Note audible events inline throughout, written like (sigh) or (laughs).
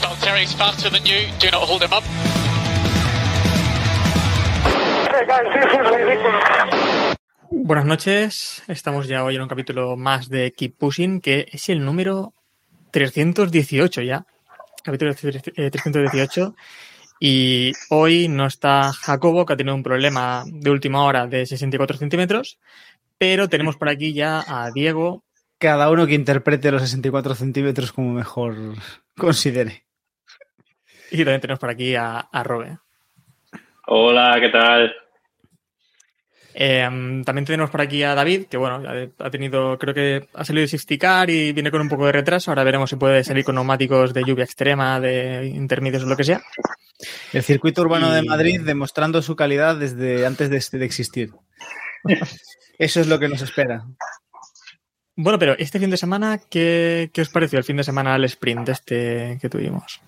Valtteri's faster than you. Do not hold him up. Hey guys. Buenas noches, estamos ya hoy en un capítulo más de Keep Pushing, que es el número 318 ya, capítulo eh, 318. Y hoy no está Jacobo, que ha tenido un problema de última hora de 64 centímetros, pero tenemos por aquí ya a Diego. Cada uno que interprete los 64 centímetros como mejor considere. (laughs) Y también tenemos por aquí a, a Robe. Hola, ¿qué tal? Eh, también tenemos por aquí a David, que bueno, ha tenido, creo que ha salido de Sisticar y viene con un poco de retraso. Ahora veremos si puede salir con neumáticos de lluvia extrema, de intermedios o lo que sea. El circuito urbano Y- de Madrid demostrando su calidad desde antes de, de existir. (laughs) Eso es lo que nos espera. Bueno, pero este fin de semana, ¿qué, qué os pareció el fin de semana al sprint este que tuvimos?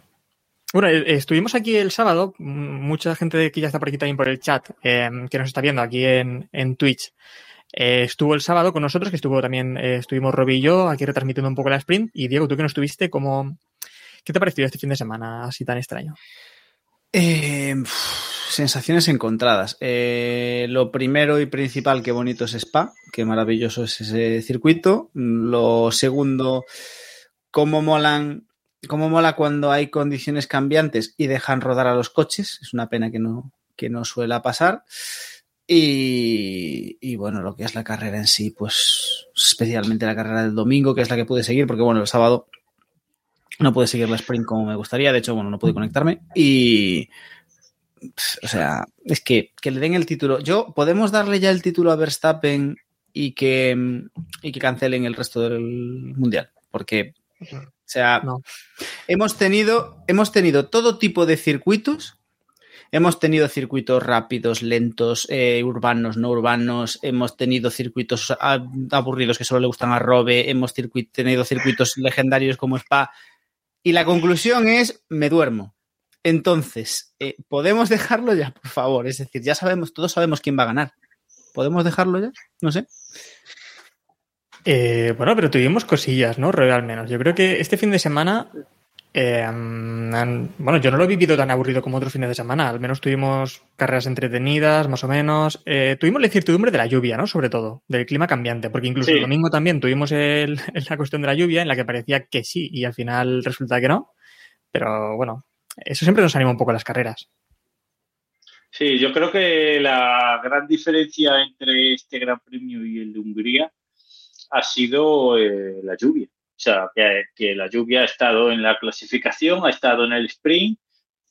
Bueno, eh, estuvimos aquí el sábado, m- mucha gente que ya está por aquí también por el chat, eh, que nos está viendo aquí en, en Twitch, eh, estuvo el sábado con nosotros, que estuvo también, estuvimos Robbie y yo aquí retransmitiendo un poco la sprint. Y Diego, tú que no estuviste, ¿cómo, ¿qué te ha parecido este fin de semana así tan extraño? Sensaciones encontradas. Lo primero y principal, qué bonito es Spa, qué maravilloso es ese circuito. Lo segundo, cómo molan, cómo mola cuando hay condiciones cambiantes y dejan rodar a los coches. Es una pena que no, que no suela pasar. Y, y bueno, lo que es la carrera en sí, pues especialmente la carrera del domingo, que es la que pude seguir, porque bueno, el sábado no pude seguir la sprint como me gustaría, de hecho, bueno, no pude conectarme y... O sea, es que, que le den el título. Yo, ¿podemos darle ya el título a Verstappen y que, y que cancelen el resto del mundial? Porque, sea, No. hemos tenido, hemos tenido todo tipo de circuitos. Hemos tenido circuitos rápidos, lentos, eh, urbanos, no urbanos. Hemos tenido circuitos aburridos que solo le gustan a Robe. Hemos tenido circuitos legendarios como Spa. Y la conclusión es, me duermo. Entonces, eh, ¿podemos dejarlo ya, por favor? Es decir, ya sabemos, todos sabemos quién va a ganar. ¿Podemos dejarlo ya? No sé. Eh, bueno, pero tuvimos cosillas, ¿no? Robe, al menos. Yo creo que este fin de semana, eh, bueno, yo no lo he vivido tan aburrido como otros fines de semana. Al menos tuvimos carreras entretenidas, más o menos. Eh, tuvimos la incertidumbre de la lluvia, ¿no? Sobre todo, del clima cambiante, porque incluso Sí. el domingo también tuvimos el- (laughs) la cuestión de la lluvia en la que parecía que sí y al final resulta que no. Pero bueno, eso siempre nos anima un poco a las carreras. Sí, yo creo que la gran diferencia entre este Gran Premio y el de Hungría ha sido eh, la lluvia. O sea, que, la lluvia ha estado en la clasificación, ha estado en el sprint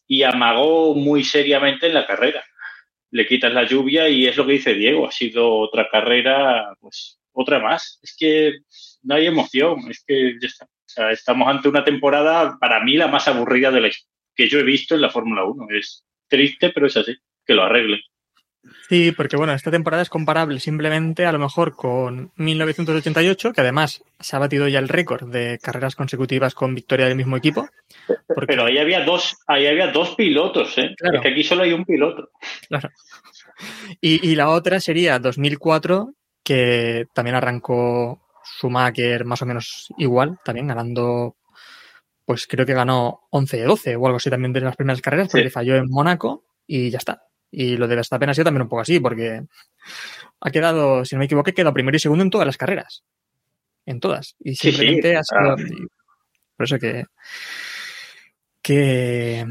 y amagó muy seriamente en la carrera. Le quitas la lluvia y es lo que dice Diego, ha sido otra carrera, pues otra más. Es que no hay emoción, es que ya está. O sea, estamos ante una temporada, para mí, la más aburrida de la que yo he visto en la Fórmula 1. Es triste, pero es así, que lo arregle. Sí, porque bueno, esta temporada es comparable simplemente a lo mejor con 1988, que además se ha batido ya el récord de carreras consecutivas con victoria del mismo equipo. Porque, Pero ahí había dos, ahí había dos pilotos, ¿eh? Claro. Es que aquí solo hay un piloto. claro. Y, y la otra sería 2004, que también arrancó Schumacher más o menos igual, también ganando, pues creo que ganó 11 de 12 o algo así también de las primeras carreras, porque Sí. falló en Mónaco y ya está. Y lo de Verstappen ha sido también un poco así, porque ha quedado, si no me equivoco, quedado primero y segundo en todas las carreras. En todas. Y Sí, sí. simplemente ha sido. Ah. Por eso que. Que.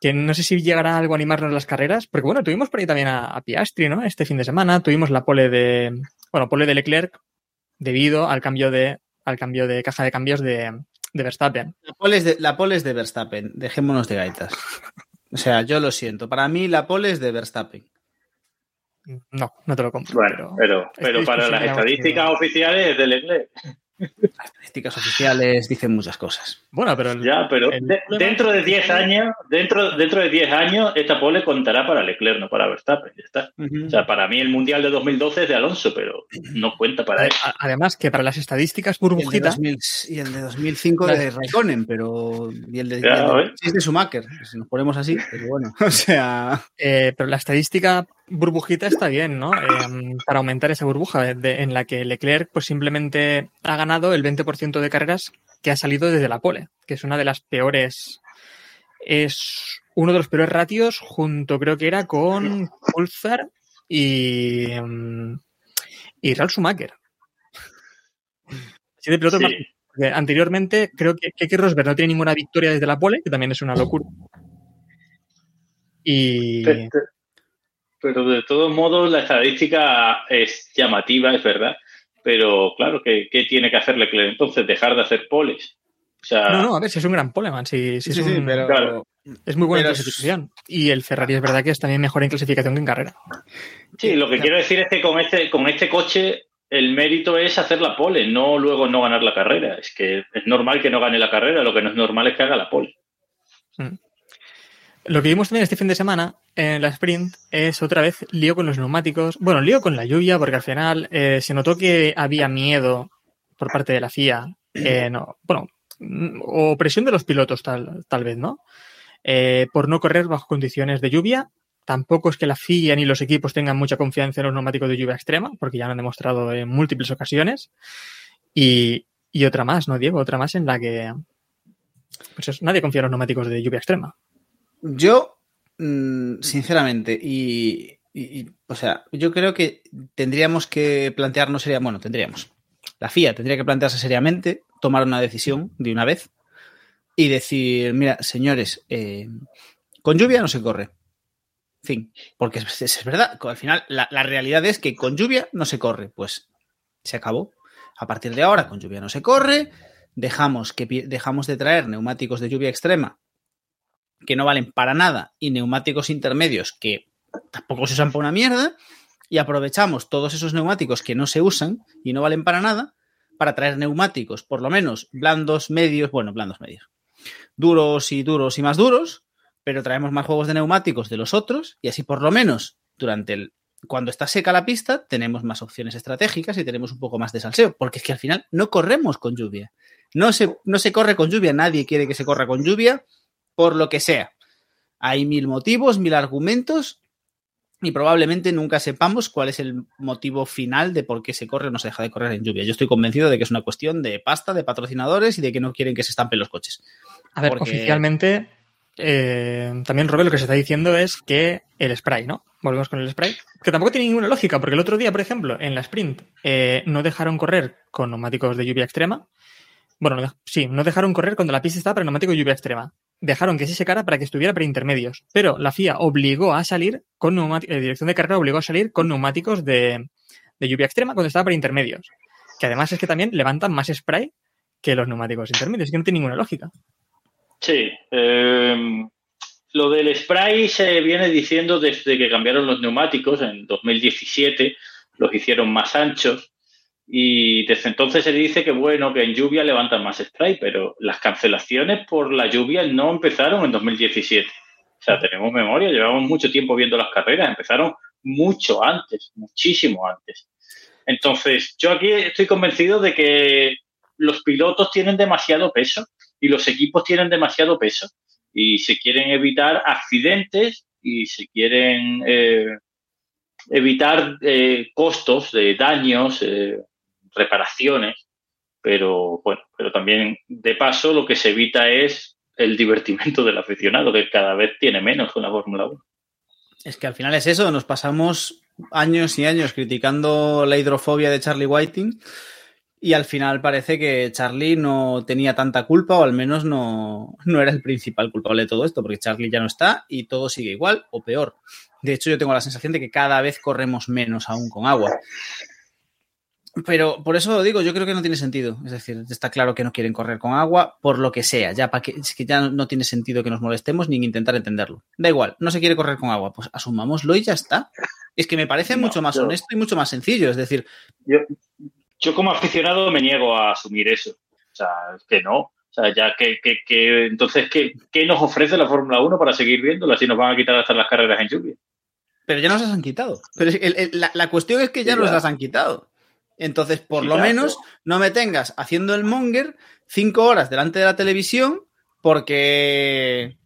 Que no sé si llegará algo a animarnos las carreras, porque bueno, tuvimos por ahí también a, a Piastri, ¿no? Este fin de semana tuvimos la pole de. Bueno, pole de Leclerc debido al cambio de. al cambio de caja de cambios de, de Verstappen. La pole, es de, la pole es de Verstappen. Dejémonos de gaitas. (laughs) O sea, yo lo siento. Para mí la pole es de Verstappen. No, no te lo compro. Bueno, pero pero, para las estadísticas oficiales es del Leclerc. Las estadísticas oficiales dicen muchas cosas. Bueno, pero el- Ya, pero el de- problema- dentro de 10 años, dentro, dentro de 10 años, esta pole contará para Leclerc, no para Verstappen. Ya está. O sea, para mí el Mundial de 2012 es de Alonso, pero no cuenta para él. a- además que para las estadísticas Y el, de burbujita, 2000 y el de 2005 de Raikkonen, pero. Y el de, es de Schumacher, si nos ponemos así, pero bueno. (laughs) O sea. eh, pero la estadística burbujita está bien, ¿no? Eh, para aumentar esa burbuja de- de- en la que Leclerc pues simplemente ha ganado el 20% de carreras que ha salido desde la pole, que es una de las peores. Es uno de los peores ratios junto, creo que era con Pulsar y, mm, y Ralf Schumacher. Así de pilotos Sí. más porque anteriormente creo que Keke Rosberg no tiene ninguna victoria desde la pole, que también es una locura. Y Pero de todos modos, la estadística es llamativa, es verdad. Pero claro, ¿qué, qué tiene que hacer Leclerc entonces? Dejar de hacer poles. O sea, no, no, a ver, si es un gran poleman, si, si es, un- Claro. es muy buena pero en clasificación. Y el Ferrari es verdad que es también mejor en clasificación que en carrera. sí, lo que quiero decir es que con este, con este coche el mérito es hacer la pole, no luego no ganar la carrera. Es que es normal que no gane la carrera, lo que no es normal es que haga la pole. Lo que vimos también este fin de semana en la sprint es otra vez lío con los neumáticos. Bueno, lío con la lluvia, porque al final eh, se notó que había miedo por parte de la FIA. eh, (clears throat) no, bueno, o presión de los pilotos, tal, tal vez, ¿no? Eh, por no correr bajo condiciones de lluvia. Tampoco es que la FIA ni los equipos tengan mucha confianza en los neumáticos de lluvia extrema, porque ya lo han demostrado en múltiples ocasiones. Y, y otra más, ¿no, Diego? Otra más en la que pues eso, nadie confía en los neumáticos de lluvia extrema. Yo, mm, sinceramente, y, o sea, yo creo que tendríamos que plantearnos seriamente, bueno, tendríamos. La FIA tendría que plantearse seriamente, tomar una decisión de una vez y decir, mira, señores, eh, con lluvia no se corre. Fin, porque es, verdad, al final la, la realidad es que con lluvia no se corre, pues se acabó. A partir de ahora, con lluvia no se corre, dejamos, que, dejamos de traer neumáticos de lluvia extrema que no valen para nada y neumáticos intermedios que tampoco se usan para una mierda y aprovechamos todos esos neumáticos que no se usan y no valen para nada para traer neumáticos por lo menos blandos, medios, bueno, blandos, medios, duros y duros y más duros, pero traemos más juegos de neumáticos de los otros y así por lo menos durante el cuando está seca la pista tenemos más opciones estratégicas y tenemos un poco más de salseo, porque es que al final no corremos con lluvia. No se, no se corre con lluvia, nadie quiere que se corra con lluvia por lo que sea. Hay mil motivos, mil argumentos y probablemente nunca sepamos cuál es el motivo final de por qué se corre o no se deja de correr en lluvia. Yo estoy convencido de que es una cuestión de pasta, de patrocinadores y de que no quieren que se estampen los coches. A ver, Porque- oficialmente, eh, también Robert lo que se está diciendo es que el spray, ¿no? Volvemos con el spray. Que tampoco tiene ninguna lógica, porque el otro día, por ejemplo, en la sprint, eh, no dejaron correr con neumáticos de lluvia extrema. Bueno, no sí, no dejaron correr cuando la pista estaba para neumático de lluvia extrema. Dejaron que se secara para que estuviera para intermedios. Pero la FIA obligó a salir con neumáticos, la dirección de carrera obligó a salir con neumáticos de, de lluvia extrema cuando estaba para intermedios. Que además es que también levantan más spray que los neumáticos intermedios. Que no tiene ninguna lógica. Sí. eh, lo del spray se viene diciendo desde que cambiaron los neumáticos en 2017, los hicieron más anchos y desde entonces se dice que bueno, que en lluvia levantan más spray, pero las cancelaciones por la lluvia no empezaron en 2017. O sea, tenemos memoria, llevamos mucho tiempo viendo las carreras, empezaron mucho antes, muchísimo antes. Entonces, yo aquí estoy convencido de que los pilotos tienen demasiado peso y los equipos tienen demasiado peso y se quieren evitar accidentes y se quieren eh, evitar eh, costos de daños, eh, reparaciones, pero bueno, pero también de paso lo que se evita es el divertimento del aficionado, que cada vez tiene menos con la Fórmula 1. Es que al final es eso, nos pasamos años y años criticando la hidrofobia de Charlie Whiting y al final parece que Charlie no tenía tanta culpa o al menos no, no era el principal culpable de todo esto, porque Charlie ya no está y todo sigue igual o peor. De hecho, yo tengo la sensación de que cada vez corremos menos aún con agua. Pero por eso digo, yo creo que no tiene sentido. Es decir, está claro que no quieren correr con agua por lo que sea. Ya para que, es que ya no tiene sentido que nos molestemos ni intentar entenderlo. Da igual, no se quiere correr con agua, pues asumámoslo y ya está. Es que me parece No, mucho más yo- honesto y mucho más sencillo. Es decir, Yo, yo como aficionado me niego a asumir eso. O sea, es que no. O sea, ya que, que, que entonces, ¿qué, ¿qué nos ofrece la Fórmula 1 para seguir viéndola si nos van a quitar hasta las carreras en lluvia? Pero ya nos las han quitado. Pero el, el, la, la, cuestión es que ya nos las han quitado. Entonces, por Sí, lo menos, no me tengas haciendo el monger cinco horas delante de la televisión porque.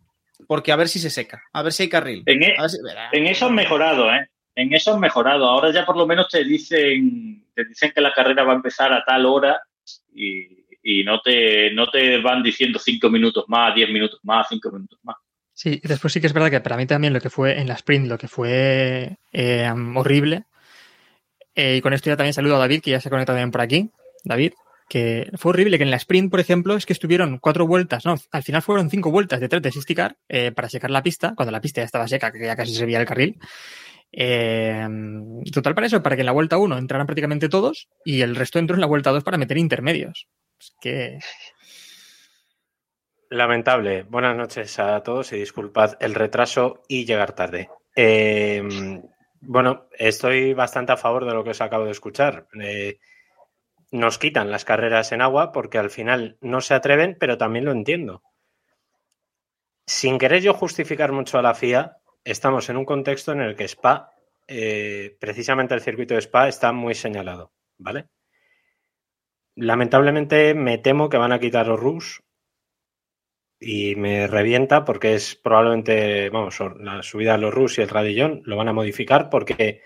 Porque a ver si se seca. A ver si hay carril. En, e- si- en eso han mejorado, ¿eh? En eso han mejorado. Ahora ya por lo menos te dicen, te dicen que la carrera va a empezar a tal hora y, y no te, no te van diciendo cinco minutos más, diez minutos más, cinco minutos más. Sí, y después sí que es verdad que para mí también lo que fue en la sprint, lo que fue eh, horrible, eh, y con esto ya también saludo a David, que ya se ha conectado también por aquí. David, que fue horrible que en la sprint, por ejemplo, es que estuvieron cuatro vueltas, no, al final fueron cinco vueltas detrás de Safety Car eh, para secar la pista, cuando la pista ya estaba seca, que ya casi se veía el carril. Eh, total para eso, para que en la vuelta 1 entraran prácticamente todos y el resto entró en la vuelta 2 para meter intermedios. Es que Lamentable. Buenas noches a todos y disculpad el retraso y llegar tarde. Eh, bueno, estoy bastante a favor de lo que os acabo de escuchar. Eh, nos quitan las carreras en agua porque al final no se atreven, pero también lo entiendo. Sin querer yo justificar mucho a la FIA, estamos en un contexto en el que Spa, eh, precisamente el circuito de Spa, está muy señalado, ¿vale? Lamentablemente me temo que van a quitar los RUS y me revienta porque es probablemente, vamos, la subida de los RUS y el radillón lo van a modificar porque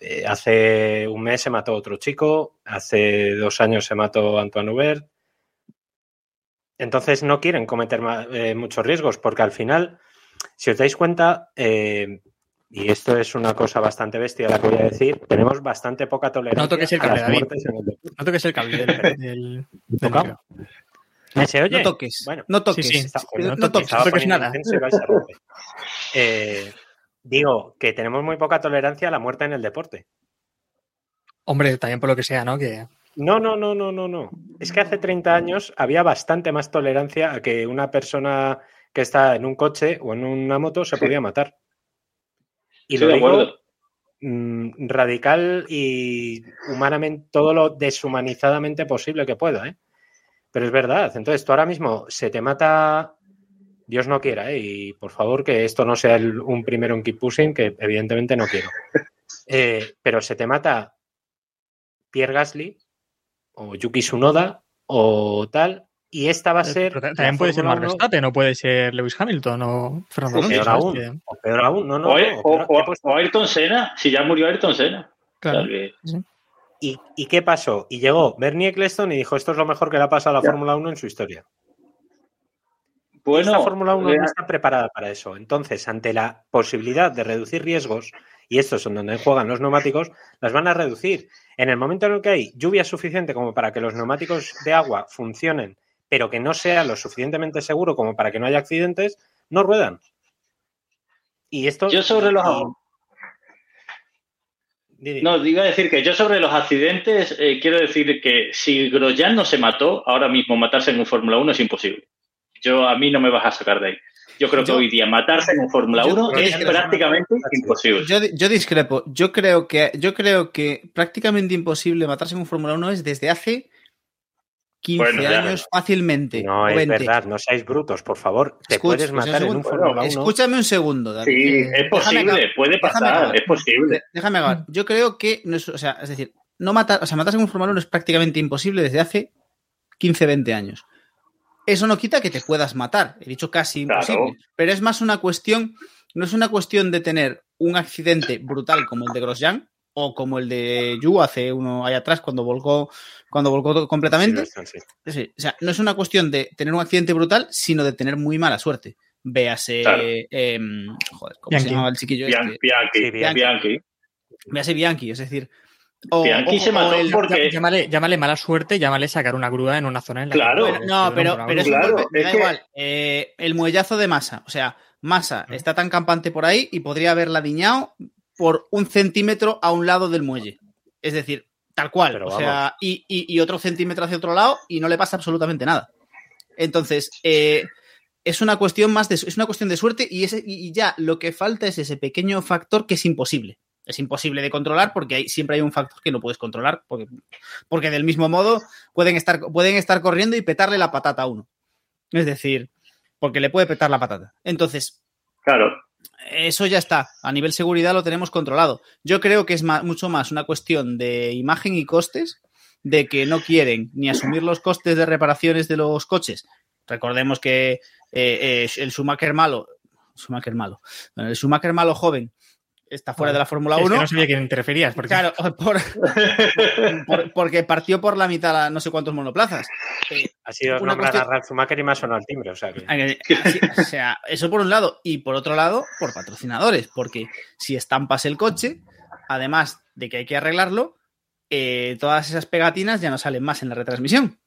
eh, hace un mes se mató otro chico, hace dos años se mató Antoine Hubert. Entonces no quieren cometer eh, muchos riesgos porque al final, si os dais cuenta, eh, y esto es una cosa bastante bestia la que voy a decir, tenemos bastante poca tolerancia No toques el a cable, David. no toques el cable (laughs) del, del- del ¿Tocado? micro. ¿Me se oye? No toques. Bueno, no toques. sí, sí, Está- joder, no, no no toques. toques. toques nada. (laughs) Eh, digo que tenemos muy poca tolerancia a la muerte en el deporte. Hombre, también por lo que sea, ¿no? Que No, no, no, no, no, no. Es que hace 30 años había bastante más tolerancia a que una persona que está en un coche o en una moto se podía matar. Y lo de digo acuerdo. mm, radical y humanamente, todo lo deshumanizadamente posible que pueda, ¿eh? Pero es verdad. Entonces, tú ahora mismo se te mata, Dios no quiera, ¿eh? Y por favor, que esto no sea el- un primero en keep pushing, que evidentemente no quiero. (laughs) Eh, pero se te mata Pierre Gasly o Yuki Tsunoda o tal, y esta va a ser. Pero ta- la también puede ser Max 1, Verstappen, no puede ser Lewis Hamilton o Fernando Alonso. peor aún, Que- o peor aún, no, no. o, no, o- o peor- o- he puesto- o Ayrton Senna, si ya murió Ayrton Senna. claro. Que- ¿Y, y qué pasó? Y llegó Bernie Eccleston y dijo: Esto es lo mejor que le ha pasado a la. Fórmula 1 en su historia. bueno, Esta Fórmula 1 eh, no está preparada para eso. Entonces, ante la posibilidad de reducir riesgos, y estos son donde juegan los neumáticos, las van a reducir. En el momento en el que hay lluvia suficiente como para que los neumáticos de agua funcionen, pero que no sea lo suficientemente seguro como para que no haya accidentes, no ruedan. Y esto. yo sobre los... No, iba a decir que yo sobre los accidentes eh, quiero decir que si Grosjean no se mató, ahora mismo matarse en un Fórmula 1 es imposible. Yo a mí no me vas a sacar de ahí. Yo creo que Yo- hoy día matarse en un Fórmula yo 1 creo es prácticamente imposible. Yo, yo discrepo. Yo creo que yo creo que prácticamente imposible matarse en un Fórmula 1 es desde hace 15 Bueno, ya. años fácilmente. No, es 20. verdad, no seáis brutos, por favor. Te puedes matar en un. Fórmula 1. Escúchame un segundo, David. Sí, es posible, puede pasar, es posible. Déjame acabar. Yo creo que no es, o sea, es decir, no matar, o sea, matarse en un Fórmula 1 es prácticamente imposible desde hace 15, 20 años. Eso no quita que te puedas matar. He dicho casi Claro. imposible. Pero es más una cuestión, no es una cuestión de tener un accidente brutal como el de Grosjean o como el de Yu hace uno ahí atrás cuando volcó, cuando volcó completamente. Sí, Sí, o sea, no es una cuestión de tener un accidente brutal, sino de tener muy mala suerte. Véase, Claro. em, joder, ¿cómo Bianchi. se llamaba el chiquillo Bian- este? Bianchi, Sí, Bianchi. Bianchi. Véase Bianchi, es decir, o, Bianchi o- se mató el- por- Porque- Llá- Llámale, llámale mala suerte, llámale sacar una grúa en una zona en la que- Claro. Bueno, no, pero, pero Claro, golpe, me es da que- igual. Eh, el muellazo de masa, o sea, masa está tan campante por ahí y podría haberla diñado por un centímetro a un lado del muelle. Es decir, tal cual. Pero o sea, y, y- y otro centímetro hacia otro lado y no le pasa absolutamente nada. Entonces, eh, es una cuestión más de, es una cuestión de suerte y, ese, y ya lo que falta es ese pequeño factor que es imposible. Es imposible de controlar porque hay, siempre hay un factor que no puedes controlar, porque, porque del mismo modo pueden estar, pueden estar corriendo y petarle la patata a uno. Es decir, porque le puede petar la patata. Entonces, Claro. Eso ya está. A nivel seguridad lo tenemos controlado. Yo creo que es mucho más una cuestión de imagen y costes, de que no quieren ni asumir los costes de reparaciones de los coches. Recordemos que eh, eh, el Schumacher malo, Schumacher malo, el Schumacher malo joven está fuera de la Fórmula Es 1. que no sabía quién te referías. Porque... Claro, (laughs) por- por- porque partió por la mitad a no sé cuántos monoplazas. Eh, Ha sido Una nombrar cuestión- Ralf Schumacher y ha sonado el timbre. O sea que... Así- o sea, eso por un lado. Y por otro lado, por patrocinadores. Porque si estampas el coche, además de que hay que arreglarlo, eh, todas esas pegatinas ya no salen más en la retransmisión.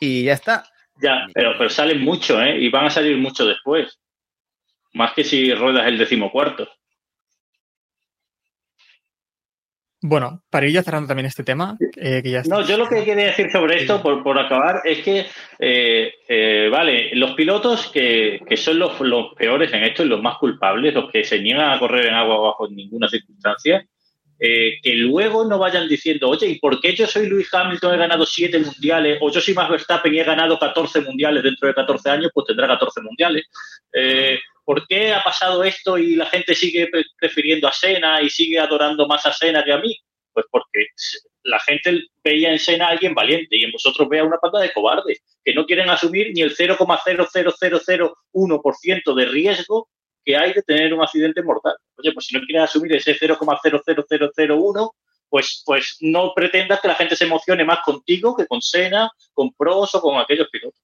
Y ya está. Ya, pero, pero salen mucho, ¿eh? Y van a salir mucho después. Más que si ruedas el decimocuarto. Bueno, para ir ya cerrando también este tema, eh, que ya está. No, yo lo que quería decir sobre esto, por, por acabar, es que, eh, eh, vale, los pilotos que, que son los, los peores en esto y los más culpables, los que se niegan a correr en agua bajo ninguna circunstancia, que luego no vayan diciendo, oye, ¿y por qué yo soy Luis Hamilton, he ganado siete mundiales, o yo soy Max Verstappen y he ganado 14 mundiales dentro de 14 años, pues tendrá 14 mundiales? ¿Por qué ha pasado esto y la gente sigue pre- prefiriendo a Senna y sigue adorando más a Senna que a mí? Pues porque la gente veía en Senna a alguien valiente y en vosotros ve a una panda de cobardes que no quieren asumir ni el 0,00001% de riesgo que hay de tener un accidente mortal. Oye, pues si no quieres asumir ese 0,00001, pues, pues no pretendas que la gente se emocione más contigo que con Senna, con Pros o con aquellos pilotos.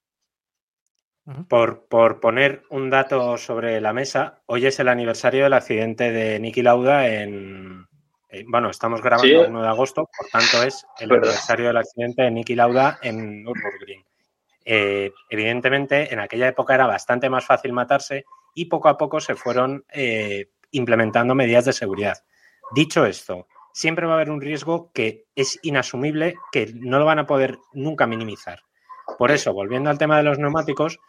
Por, por poner un dato sobre la mesa, hoy es el aniversario del accidente de Niki Lauda en. eh, bueno, estamos grabando Sí. el 1 de agosto, por tanto es el Verdad. aniversario del accidente de Niki Lauda en Nürburgring. Eh, evidentemente, en aquella época era bastante más fácil matarse y poco a poco se fueron eh, implementando medidas de seguridad. Dicho esto, siempre va a haber un riesgo que es inasumible, que no lo van a poder nunca minimizar. Por eso, volviendo al tema de los neumáticos,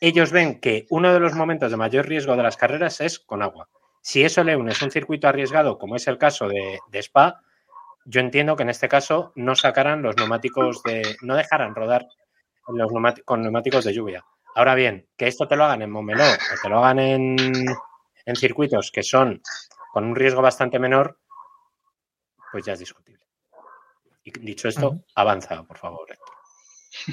ellos ven que uno de los momentos de mayor riesgo de las carreras es con agua. Si eso le unes un circuito arriesgado, como es el caso de, de Spa, yo entiendo que en este caso no sacaran los neumáticos de. no dejaran rodar los neumati- con neumáticos de lluvia. Ahora bien, que esto te lo hagan en Montmeló o te lo hagan en, en circuitos que son con un riesgo bastante menor, pues ya es discutible. Y dicho esto, avanza, por favor. Héctor.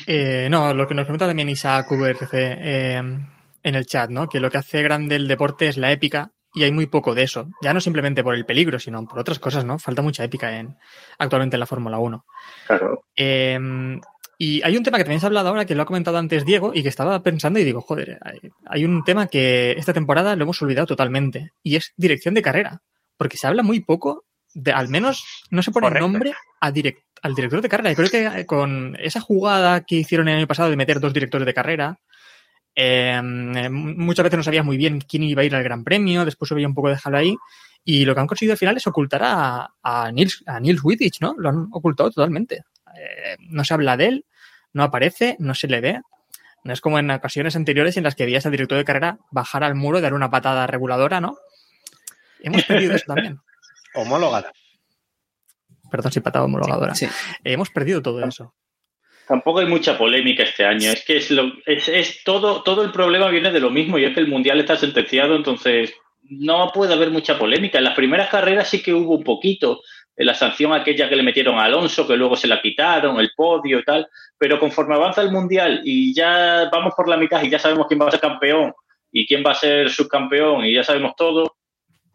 Eh, no, lo que nos pregunta también Isaac VRC eh, en el chat, ¿no? Que lo que hace grande el deporte es la épica y hay muy poco de eso. Ya no simplemente por el peligro, sino por otras cosas, ¿no? Falta mucha épica en, actualmente en la Fórmula 1. Claro. Eh, y hay un tema que también se ha hablado ahora, que lo ha comentado antes Diego, y que estaba pensando y digo, joder, hay, hay un tema que esta temporada lo hemos olvidado totalmente, y es dirección de carrera, porque se habla muy poco, de, al menos no se pone Correcto. nombre a direct- al director de carrera. Y creo que con esa jugada que hicieron el año pasado de meter dos directores de carrera, eh, muchas veces no sabías muy bien quién iba a ir al Gran Premio, después se veía un poco de dejarlo ahí. Y lo que han conseguido al final es ocultar a, a Nils, a Nils Wittich, ¿no? Lo han ocultado totalmente. Eh, no se habla de él, no aparece, no se le ve. No es como en ocasiones anteriores en las que veías al director de carrera bajar al muro y dar una patada reguladora, ¿no? Hemos perdido eso también. (laughs) Homologada. Perdón si patada homologadora. Sí. Eh, hemos perdido todo eso. Tampoco hay mucha polémica este año. Es que es, lo, es, es todo, todo el problema viene de lo mismo y es que el mundial está sentenciado, entonces no puede haber mucha polémica. En las primeras carreras sí que hubo un poquito. La sanción aquella que le metieron a Alonso, que luego se la quitaron, el podio y tal. Pero conforme avanza el mundial y ya vamos por la mitad y ya sabemos quién va a ser campeón y quién va a ser subcampeón y ya sabemos todo,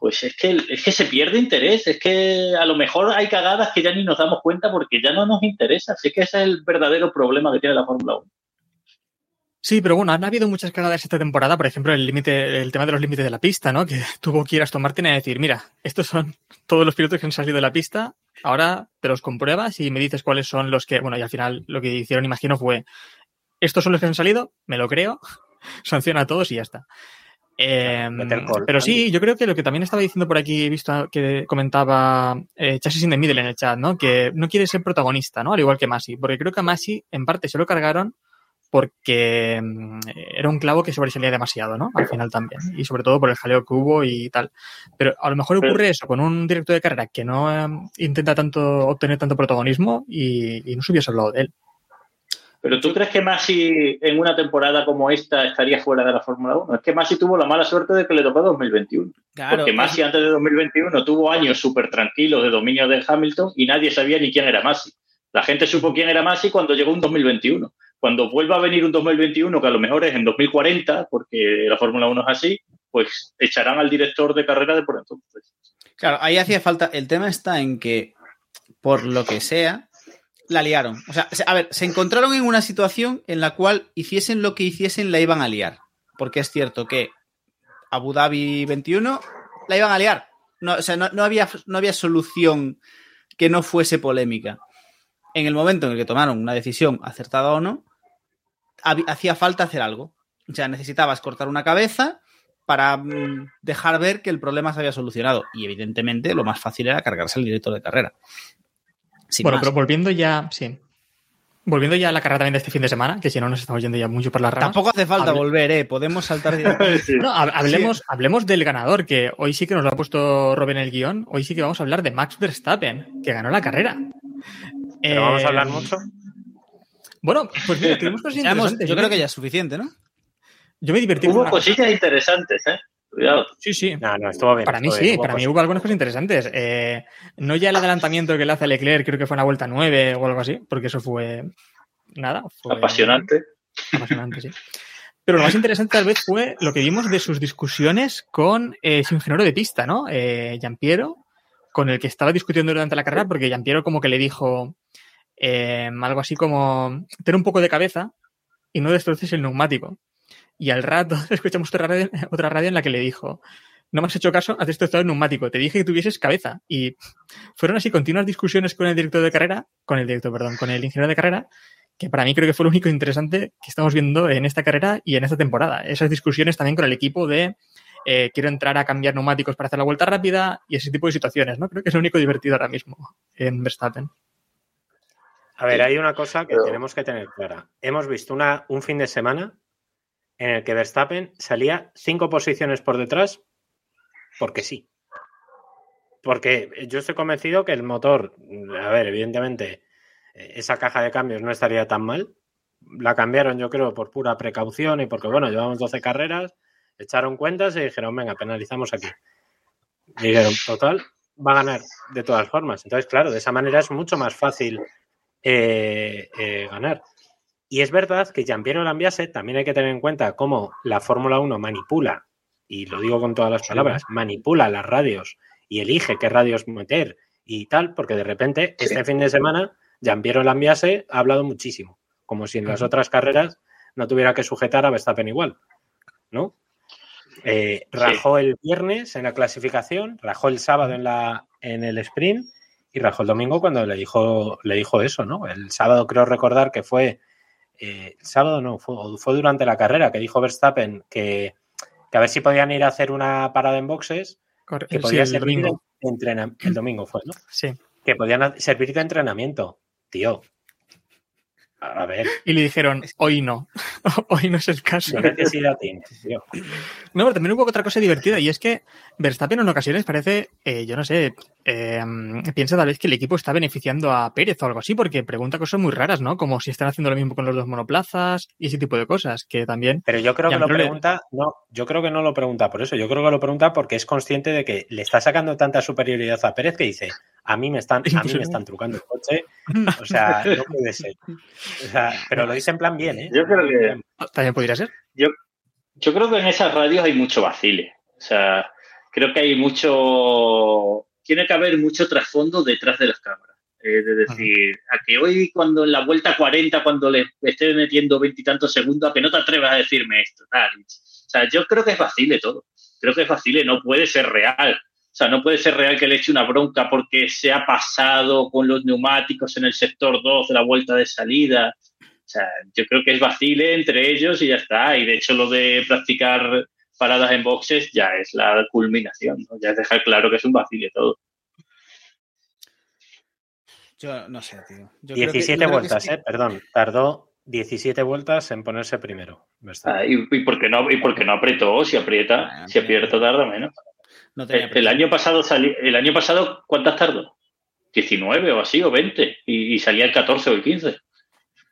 pues es que, es que se pierde interés. Es que a lo mejor hay cagadas que ya ni nos damos cuenta porque ya no nos interesa. Así que ese es el verdadero problema que tiene la Fórmula 1. Sí, pero bueno, han habido muchas cagadas esta temporada, por ejemplo, el límite, el tema de los límites de la pista, ¿no? Que (laughs) tuvo que ir Aston Martin a decir, mira, estos son todos los pilotos que han salido de la pista, ahora te los compruebas y me dices cuáles son los que, bueno, y al final lo que hicieron, imagino, fue, estos son los que han salido, me lo creo, (laughs) sanciona a todos y ya está. Eh, call. pero sí, yo creo que lo que también estaba diciendo por aquí, he visto que comentaba eh, Chassis in the Middle en el chat, ¿no? Que no quiere ser protagonista, ¿no? Al igual que Masi, porque creo que a Masi en parte se lo cargaron porque mm, era un clavo que sobresalía demasiado, ¿no? Al final también. Y sobre todo por el jaleo que hubo y tal. Pero a lo mejor ocurre eso con un director de carrera que no eh, intenta tanto obtener tanto protagonismo y, y no se hubiese hablado de él. Pero ¿tú crees que Masi en una temporada como esta estaría fuera de la Fórmula 1? Es que Masi tuvo la mala suerte de que le tocó 2021. Claro, Porque Masi antes de 2021 tuvo años súper tranquilos de dominio de Hamilton y nadie sabía ni quién era Masi. La gente supo quién era Masi cuando llegó un 2021. Cuando vuelva a venir un 2021, que a lo mejor es en 2040, porque la Fórmula 1 es así, pues echarán al director de carrera de por entonces. Claro, ahí hacía falta. El tema está en que, por lo que sea, la liaron. O sea, se- a ver, se encontraron en una situación en la cual hiciesen lo que hiciesen, la iban a liar. Porque es cierto que Abu Dhabi 21 la iban a liar. No, o sea, no, no había, no había solución que no fuese polémica. En el momento en el que tomaron una decisión acertada o no, hacía falta hacer algo. O sea, necesitabas cortar una cabeza para mm, dejar ver que el problema se había solucionado. Y evidentemente lo más fácil era cargarse al director de carrera. Sin bueno, más. pero volviendo ya, sí. Volviendo ya a la carrera también de este fin de semana, que si no nos estamos yendo ya mucho por las ramas. Tampoco hace falta Hable- volver, ¿eh? Podemos saltar directamente. (laughs) No, hab- hablemos, hablemos del ganador, que hoy sí que nos lo ha puesto Robin el guion. Hoy sí que vamos a hablar de Max Verstappen, que ganó la carrera. Pero vamos a Eh, hablar mucho. Bueno, pues mira, tuvimos (laughs) cosas interesantes. yo creo que ya es suficiente, ¿no? Yo me divertí Hubo cosillas interesantes, ¿eh? Cuidado. Sí, sí. No, no, estuvo bien. Para mí sí, bien, para mí hubo algunas cosas interesantes. Eh, no ya el adelantamiento que le hace Leclerc, creo que fue en la vuelta 9 o algo así, porque eso fue nada. Fue Apasionante. apasionante, sí. Pero lo más interesante tal vez fue lo que vimos de sus discusiones con eh, su ingeniero de pista, ¿no? Eh, Giampiero, con el que estaba discutiendo durante la carrera, porque Giampiero como que le dijo eh, algo así como, ten un poco de cabeza y no destroces el neumático. Y al rato (laughs) escuchamos otra radio, otra radio en la que le dijo, no me has hecho caso, has destrozado el neumático, te dije que tuvieses cabeza. Y fueron así continuas discusiones con el director de carrera, con el director, perdón, con el ingeniero de carrera, que para mí creo que fue lo único interesante que estamos viendo en esta carrera y en esta temporada. Esas discusiones también con el equipo de eh, quiero entrar a cambiar neumáticos para hacer la vuelta rápida y ese tipo de situaciones, ¿no? Creo que es lo único divertido ahora mismo en Verstappen. A ver, hay una cosa que Pero- tenemos que tener clara. Hemos visto una, un fin de semana en el que Verstappen salía cinco posiciones por detrás porque sí. Porque yo estoy convencido que el motor, a ver, evidentemente, eh, esa caja de cambios no estaría tan mal. La cambiaron, yo creo, por pura precaución y porque, bueno, llevamos 12 carreras, echaron cuentas y dijeron, venga, penalizamos aquí. Dijeron, total, va a ganar de todas formas. Entonces, claro, de esa manera es mucho más fácil eh, eh, ganar. Y es verdad que Giampiero Lambiase también hay que tener en cuenta cómo la Fórmula 1 manipula, y lo digo con todas las palabras, manipula las radios y elige qué radios meter y tal, porque de repente este fin de semana Giampiero Lambiase ha hablado muchísimo, como si en las otras carreras no tuviera que sujetar a Verstappen igual, ¿no? Eh, rajó el viernes en la clasificación, rajó el sábado en, la, en el sprint y rajó el domingo cuando le dijo, le dijo eso, ¿no? El sábado creo recordar que fue, eh, el sábado no, fue, fue durante la carrera que dijo Verstappen que, que a ver si podían ir a hacer una parada en boxes Corre- que sí, podía el servir domingo. de entrenamiento. El domingo fue, ¿no? Sí. Que podían servir de entrenamiento. Tío. A a ver, Y le dijeron, hoy no. (laughs) hoy no es el caso. ¿qué necesidad tienes, tío? No, pero también hubo otra cosa divertida y es que Verstappen en ocasiones parece, eh, yo no sé, eh, piensa tal vez que el equipo está beneficiando a Pérez o algo así porque pregunta cosas muy raras, ¿no? Como si están haciendo lo mismo con los dos monoplazas y ese tipo de cosas que también... Pero yo creo que lo le- pregunta, no, yo creo que no lo pregunta por eso, yo creo que lo pregunta porque es consciente de que le está sacando tanta superioridad a Pérez que dice, a mí me están, a mí me están trucando el coche, o sea, no puede ser. O sea, pero lo dice en plan bien, ¿eh? Yo creo que También podría ser. yo, yo creo que en esas radios hay mucho vacile. O sea, creo que hay mucho. Tiene que haber mucho trasfondo detrás de las cámaras. Eh, de decir, a que hoy, cuando en la vuelta 40, cuando le esté metiendo veintitantos segundos, a que no te atrevas a decirme esto. Tal. O sea, yo creo que es vacile todo. Creo que es vacile, no puede ser real. O sea, no puede ser real que le eche una bronca porque se ha pasado con los neumáticos en el sector 2 de la vuelta de salida. O sea, yo creo que es vacile entre ellos y ya está. Y de hecho lo de practicar paradas en boxes ya es la culminación, ¿no? Ya es dejar claro que es un vacile todo. Yo no sé, tío. Yo creo que- 17 yo creo que vueltas, sí. ¿eh? Perdón, tardó 17 vueltas en ponerse primero. Ah, y, y porque no, y porque no apretó, si aprieta, Ah, si aprieta tarda menos. No tenía El, el año pasado sali- el año pasado, ¿cuántas tardó? 19 o así, o 20. Y, y salía el 14 o el 15.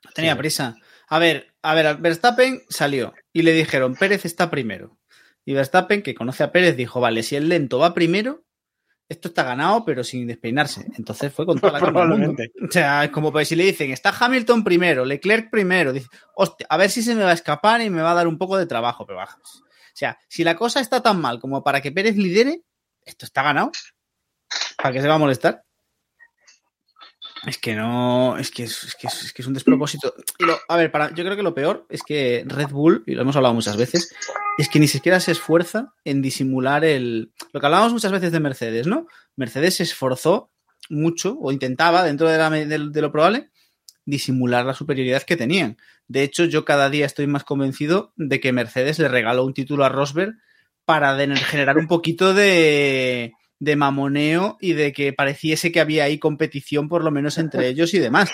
No tenía prisa. A ver, a ver, Verstappen salió y le dijeron, Pérez está primero. Y Verstappen, que conoce a Pérez, dijo, vale, si el lento va primero, esto está ganado, pero sin despeinarse. Entonces fue con toda la calma del mundo. Probablemente. O sea, es como pues, si le dicen, está Hamilton primero, Leclerc primero, dice, hostia, a ver si se me va a escapar y me va a dar un poco de trabajo, pero baja. O sea, si la cosa está tan mal como para que Pérez lidere, esto está ganado. ¿Para qué se va a molestar? Es que no, es que es, es que es, es que es un despropósito. A ver, yo creo que lo peor es que Red Bull, y lo hemos hablado muchas veces, es que ni siquiera se esfuerza en disimular el. Lo que hablábamos muchas veces de Mercedes, ¿no? Mercedes se esforzó mucho, o intentaba, dentro de, la de- lo probable, disimular la superioridad que tenían. De hecho, yo cada día estoy más convencido de que Mercedes le regaló un título a Rosberg para generar un poquito de, de mamoneo y de que pareciese que había ahí competición, por lo menos entre ellos y demás.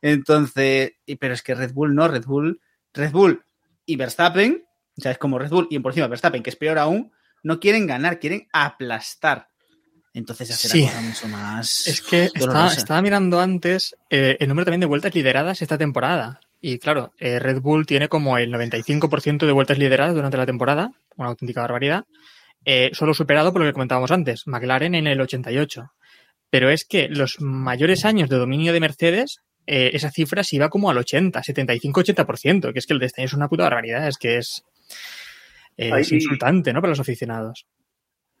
Entonces, pero es que Red Bull no, Red Bull, Red Bull y Verstappen, o sea, es como Red Bull y por encima Verstappen, que es peor aún, no quieren ganar, quieren aplastar. Entonces Sí. mucho más. Es que estaba mirando antes eh, el número también de vueltas lideradas esta temporada. Y claro, eh, Red Bull tiene como el 95% de vueltas lideradas durante la temporada, una auténtica barbaridad. Eh, solo superado por lo que comentábamos antes, McLaren en el 88. Pero es que los mayores años de dominio de Mercedes, eh, esa cifra se iba como al 80, 75-80%, que es que el de este año es una puta barbaridad, es que es, eh, Ahí- es insultante, ¿no? Para los aficionados.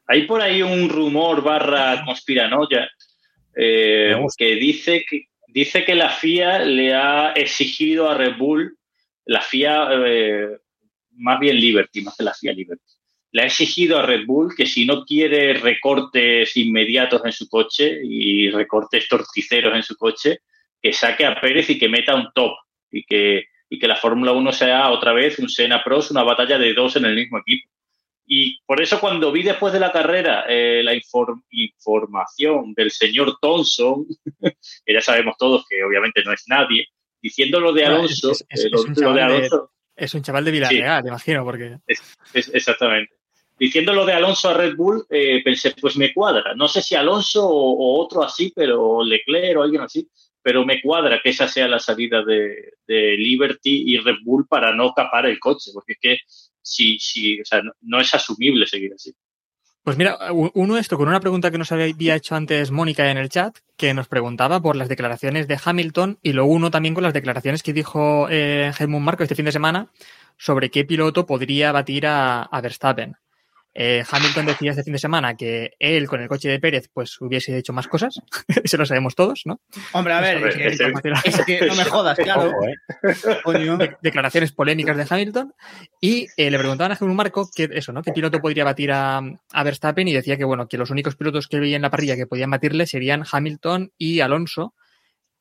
Hay por ahí un rumor barra conspiranoia que dice que dice que la FIA le ha exigido a Red Bull, la FIA, eh, más bien Liberty, más que la FIA Liberty, le ha exigido a Red Bull que si no quiere recortes inmediatos en su coche y recortes torticeros en su coche, que saque a Pérez y que meta un top y que, y que la Fórmula 1 sea otra vez un Sena Pros, una batalla de dos en el mismo equipo. Y por eso cuando vi después de la carrera eh, la inform- información del señor Thompson, (laughs) que ya sabemos todos que obviamente no es nadie, diciendo lo de No, Alonso, es- es- eh, lo, de chaval de- Alonso, Es un chaval de Villarreal, imagino, porque es- exactamente. Diciendo lo de Alonso a Red Bull, eh, pensé, pues me cuadra. No sé si Alonso o, otro así, pero Leclerc o alguien así, pero me cuadra que esa sea la salida de, Liberty y Red Bull para no capar el coche, porque es que si, si, o sea, no, es asumible seguir así. Pues mira, uno esto con una pregunta que nos había hecho antes Mónica en el chat, que nos preguntaba por las declaraciones de Hamilton y lo uno también con las declaraciones que dijo eh, Helmut Marko este fin de semana sobre qué piloto podría batir a Verstappen. Eh, Hamilton decía este fin de semana que él con el coche de Pérez pues hubiese hecho más cosas, (laughs) eso lo sabemos todos, ¿no? Hombre, a ver, es que, ese- es que no me jodas, (laughs) claro. Ojo, ¿eh? coño. de- declaraciones polémicas de Hamilton y eh, le preguntaban a Helmut Marko que eso, ¿no? ¿Qué piloto podría batir a, a Verstappen? Y decía que bueno, que los únicos pilotos que veía en la parrilla que podían batirle serían Hamilton y Alonso,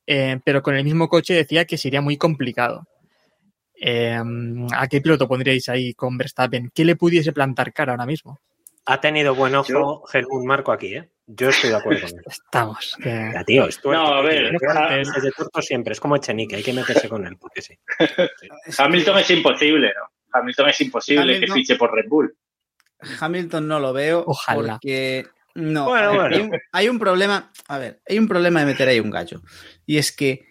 eh, pero con el mismo coche decía que sería muy complicado. Eh, ¿A qué piloto pondríais ahí con Verstappen? ¿Qué le pudiese plantar cara ahora mismo? Ha tenido buen ojo Yo- Helmut Marco aquí, ¿eh? Yo estoy de acuerdo con él. (laughs) Estamos. que- Ya, tío, es tuerto, No, a tío. ver, Es ja- de tuerto siempre, es como Echenique, hay que meterse con él, porque sí. (laughs) Hamilton es imposible, ¿no? Hamilton es imposible que fiche por Red Bull. Hamilton no lo veo Ojalá. porque no. Bueno, bueno. Hay, un, hay un problema, a ver, hay un problema de meter ahí un gallo y es que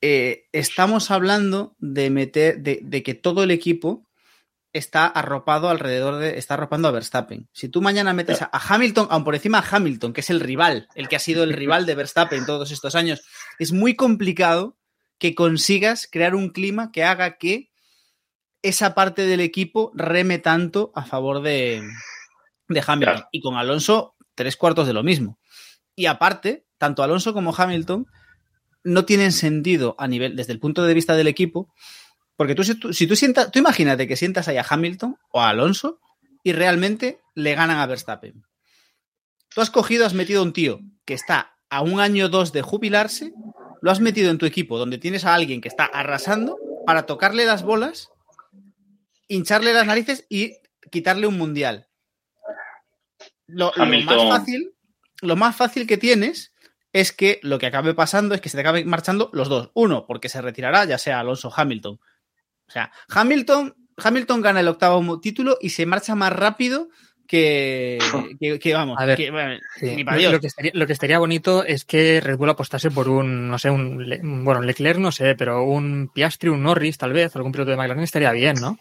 eh, estamos hablando de meter, de, de que todo el equipo está arropado alrededor de, está arropando a Verstappen. Si tú mañana metes a, a Hamilton, aun por encima a Hamilton, que es el rival, el que ha sido el rival de Verstappen todos estos años, es muy complicado que consigas crear un clima que haga que esa parte del equipo reme tanto a favor de, de Hamilton. Claro. Y con Alonso, tres cuartos de lo mismo. Y aparte, tanto Alonso como Hamilton no tienen sentido a nivel, desde el punto de vista del equipo, porque tú, si tú, si tú sientas, tú imagínate que sientas ahí a Hamilton o a Alonso y realmente le ganan a Verstappen. Tú has cogido, has metido a un tío que está a un año o dos de jubilarse, lo has metido en tu equipo donde tienes a alguien que está arrasando para tocarle las bolas, hincharle las narices y quitarle un mundial. Lo, más fácil, lo más fácil que tienes es que lo que acabe pasando es que se te acaben marchando los dos. Uno, porque se retirará, ya sea Alonso o Hamilton. O sea, Hamilton, Hamilton gana el octavo título y se marcha más rápido que, (laughs) que, que vamos. A ver, que, bueno, Sí. ni pa' Lo, Dios. lo que estaría, lo que estaría bonito es que Red Bull apostase por un, no sé, un, bueno, un Leclerc no sé, pero un Piastri, un Norris tal vez, algún piloto de McLaren estaría bien, ¿no?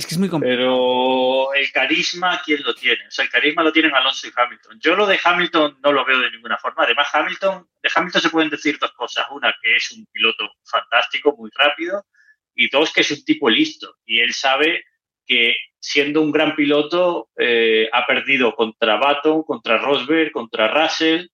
Es que es muy complicado. Pero el carisma, ¿quién lo tiene? O sea, el carisma lo tienen Alonso y Hamilton. Yo lo de Hamilton no lo veo de ninguna forma. Además, Hamilton, de Hamilton se pueden decir dos cosas. Una, que es un piloto fantástico, muy rápido. Y dos, que es un tipo listo. Y él sabe que siendo un gran piloto eh, ha perdido contra Baton, contra Rosberg, contra Russell.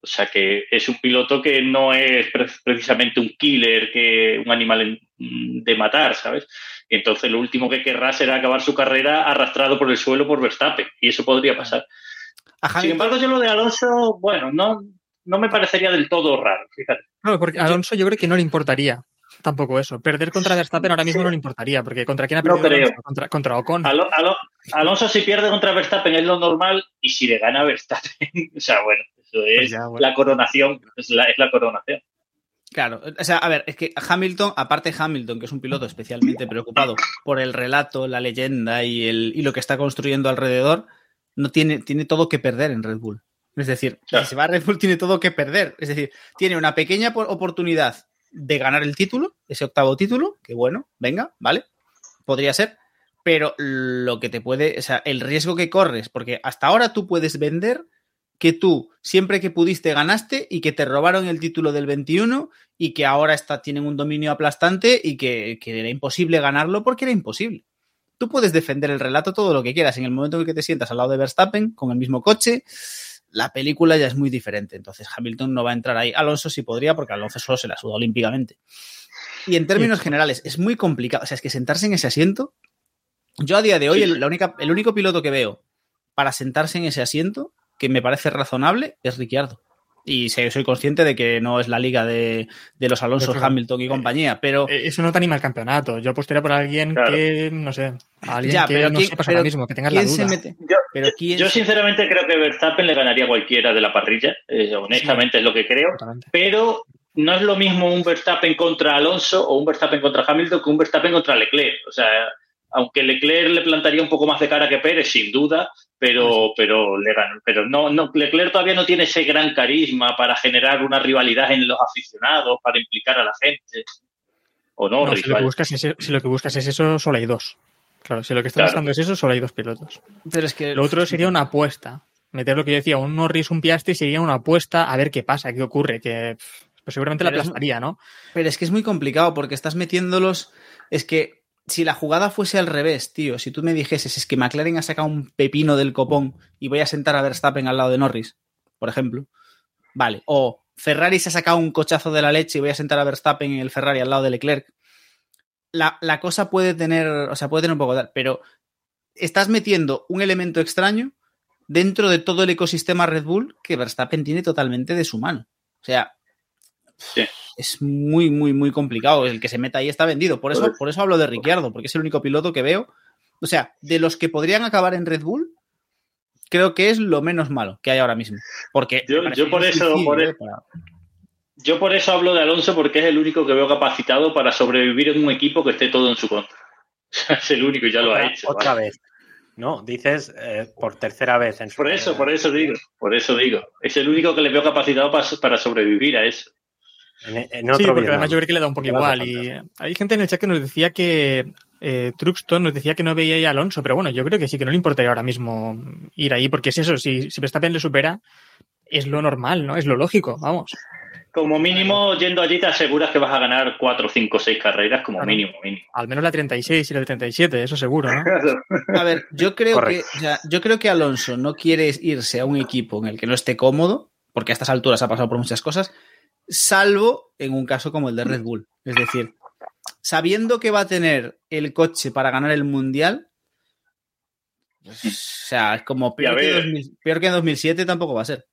O sea que es un piloto que no es pre- precisamente un killer, que un animal de matar, ¿sabes? Y entonces lo último que querrá será acabar su carrera arrastrado por el suelo por Verstappen. Y eso podría pasar. Sin embargo, yo lo de Alonso, bueno, no, no me parecería del todo raro, fíjate. Claro, porque a Alonso yo creo que no le importaría tampoco eso. Perder contra Verstappen ahora mismo no le importaría, porque ¿contra quién ha No perdido? creo. Alonso? Contra, contra Ocon. Alo- Alo- Alonso si pierde contra Verstappen es lo normal y si le gana a Verstappen, (laughs) o sea, bueno, eso es Pues ya, bueno. la coronación, es la, es la coronación. Claro, o sea, a ver, es que Hamilton, aparte Hamilton, que es un piloto especialmente preocupado por el relato, la leyenda y, el, y lo que está construyendo alrededor, no tiene, tiene todo que perder en Red Bull. Es decir, Claro. si se va a Red Bull tiene todo que perder. Es decir, tiene una pequeña por- oportunidad de ganar el título, ese octavo título, que bueno, venga, vale, podría ser, pero lo que te puede, o sea, el riesgo que corres, porque hasta ahora tú puedes vender que tú siempre que pudiste ganaste y que te robaron el título del 21 y que ahora está, tienen un dominio aplastante y que, que era imposible ganarlo porque era imposible. Tú puedes defender el relato todo lo que quieras. En el momento en que te sientas al lado de Verstappen con el mismo coche, la película ya es muy diferente. Entonces Hamilton no va a entrar ahí. Alonso sí podría porque Alonso solo se la suda olímpicamente. Y en términos generales, es muy complicado. O sea, es que sentarse en ese asiento. Yo a día de hoy, Sí. el, la única, el único piloto que veo para sentarse en ese asiento, que me parece razonable, es Ricciardo. Y sé- soy consciente de que no es la liga de, de los Alonso, Pero, Hamilton y compañía, pero Eh, Eso no te anima al campeonato. Yo apostaría por alguien Claro. que, no sé, alguien Ya, que pero no ¿quién- sepas ahora mismo, que tengas la ¿quién se duda. mete? Yo, Pero quién yo se- sinceramente creo que Verstappen le ganaría a cualquiera de la parrilla, eh, honestamente es lo que creo, Totalmente. pero no es lo mismo un Verstappen contra Alonso o un Verstappen contra Hamilton que un Verstappen contra Leclerc. O sea, aunque Leclerc le plantaría un poco más de cara que Pérez, sin duda, pero, pero le ganó. Pero no, no, Leclerc todavía no tiene ese gran carisma para generar una rivalidad en los aficionados, para implicar a la gente. O no, No, si, lo que rival. buscas es, si lo que buscas es eso, solo hay dos. Claro, si lo que estás Claro. buscando es eso, solo hay dos pilotos. Pero es que Lo otro sería una apuesta. Meter lo que yo decía, un Norris, un Piastri sería una apuesta a ver qué pasa, qué ocurre, que pues seguramente la es- aplastaría, ¿no? Pero es que es muy complicado porque estás metiéndolos. Es que si la jugada fuese al revés, tío, si tú me dijeses es que McLaren ha sacado un pepino del copón y voy a sentar a Verstappen al lado de Norris, por ejemplo, vale. O Ferrari se ha sacado un cochazo de la leche y voy a sentar a Verstappen en el Ferrari al lado de Leclerc. La, la cosa puede tener, o sea, puede tener un poco de. Pero estás metiendo un elemento extraño dentro de todo el ecosistema Red Bull que Verstappen tiene totalmente de su mano. O sea, Sí. Es muy, muy, muy complicado. El que se meta ahí está vendido. Por eso, por eso hablo de Ricciardo, porque es el único piloto que veo. O sea, de los que podrían acabar en Red Bull, creo que es lo menos malo que hay ahora mismo. Porque Yo- por eso- por eh, e- para- Yo por eso hablo de Alonso porque es el único que veo capacitado para sobrevivir en un equipo que esté todo en su contra. (laughs) es el único y ya lo ha hecho. otra ¿vale? vez. No, dices eh, por tercera vez en su Por eso, carrera. por eso digo, por eso digo. Es el único que le veo capacitado para, para sobrevivir a eso. En, en Sí, porque además yo creo que le da un poco igual. Y hay gente en el chat que nos decía que eh, Truxton nos decía que no veía ahí a Alonso, pero bueno, yo creo que sí, que no le importaría ahora mismo ir ahí, porque es eso, si, si Verstappen le supera, es lo normal, ¿no? Es lo lógico, vamos. Como mínimo, yendo allí te aseguras que vas a ganar 4, 5, 6 carreras, como Claro. mínimo, mínimo. Al menos la 36 y la 37, eso seguro, ¿no? A ver, yo creo que, Correcto. o sea, yo creo que Alonso no quiere irse a un equipo en el que no esté cómodo, porque a estas alturas ha pasado por muchas cosas, salvo en un caso como el de Red Bull. Es decir, sabiendo que va a tener el coche para ganar el mundial, pues, o sea, es como peor que, ver. 2000 peor que en 2007 tampoco va a ser.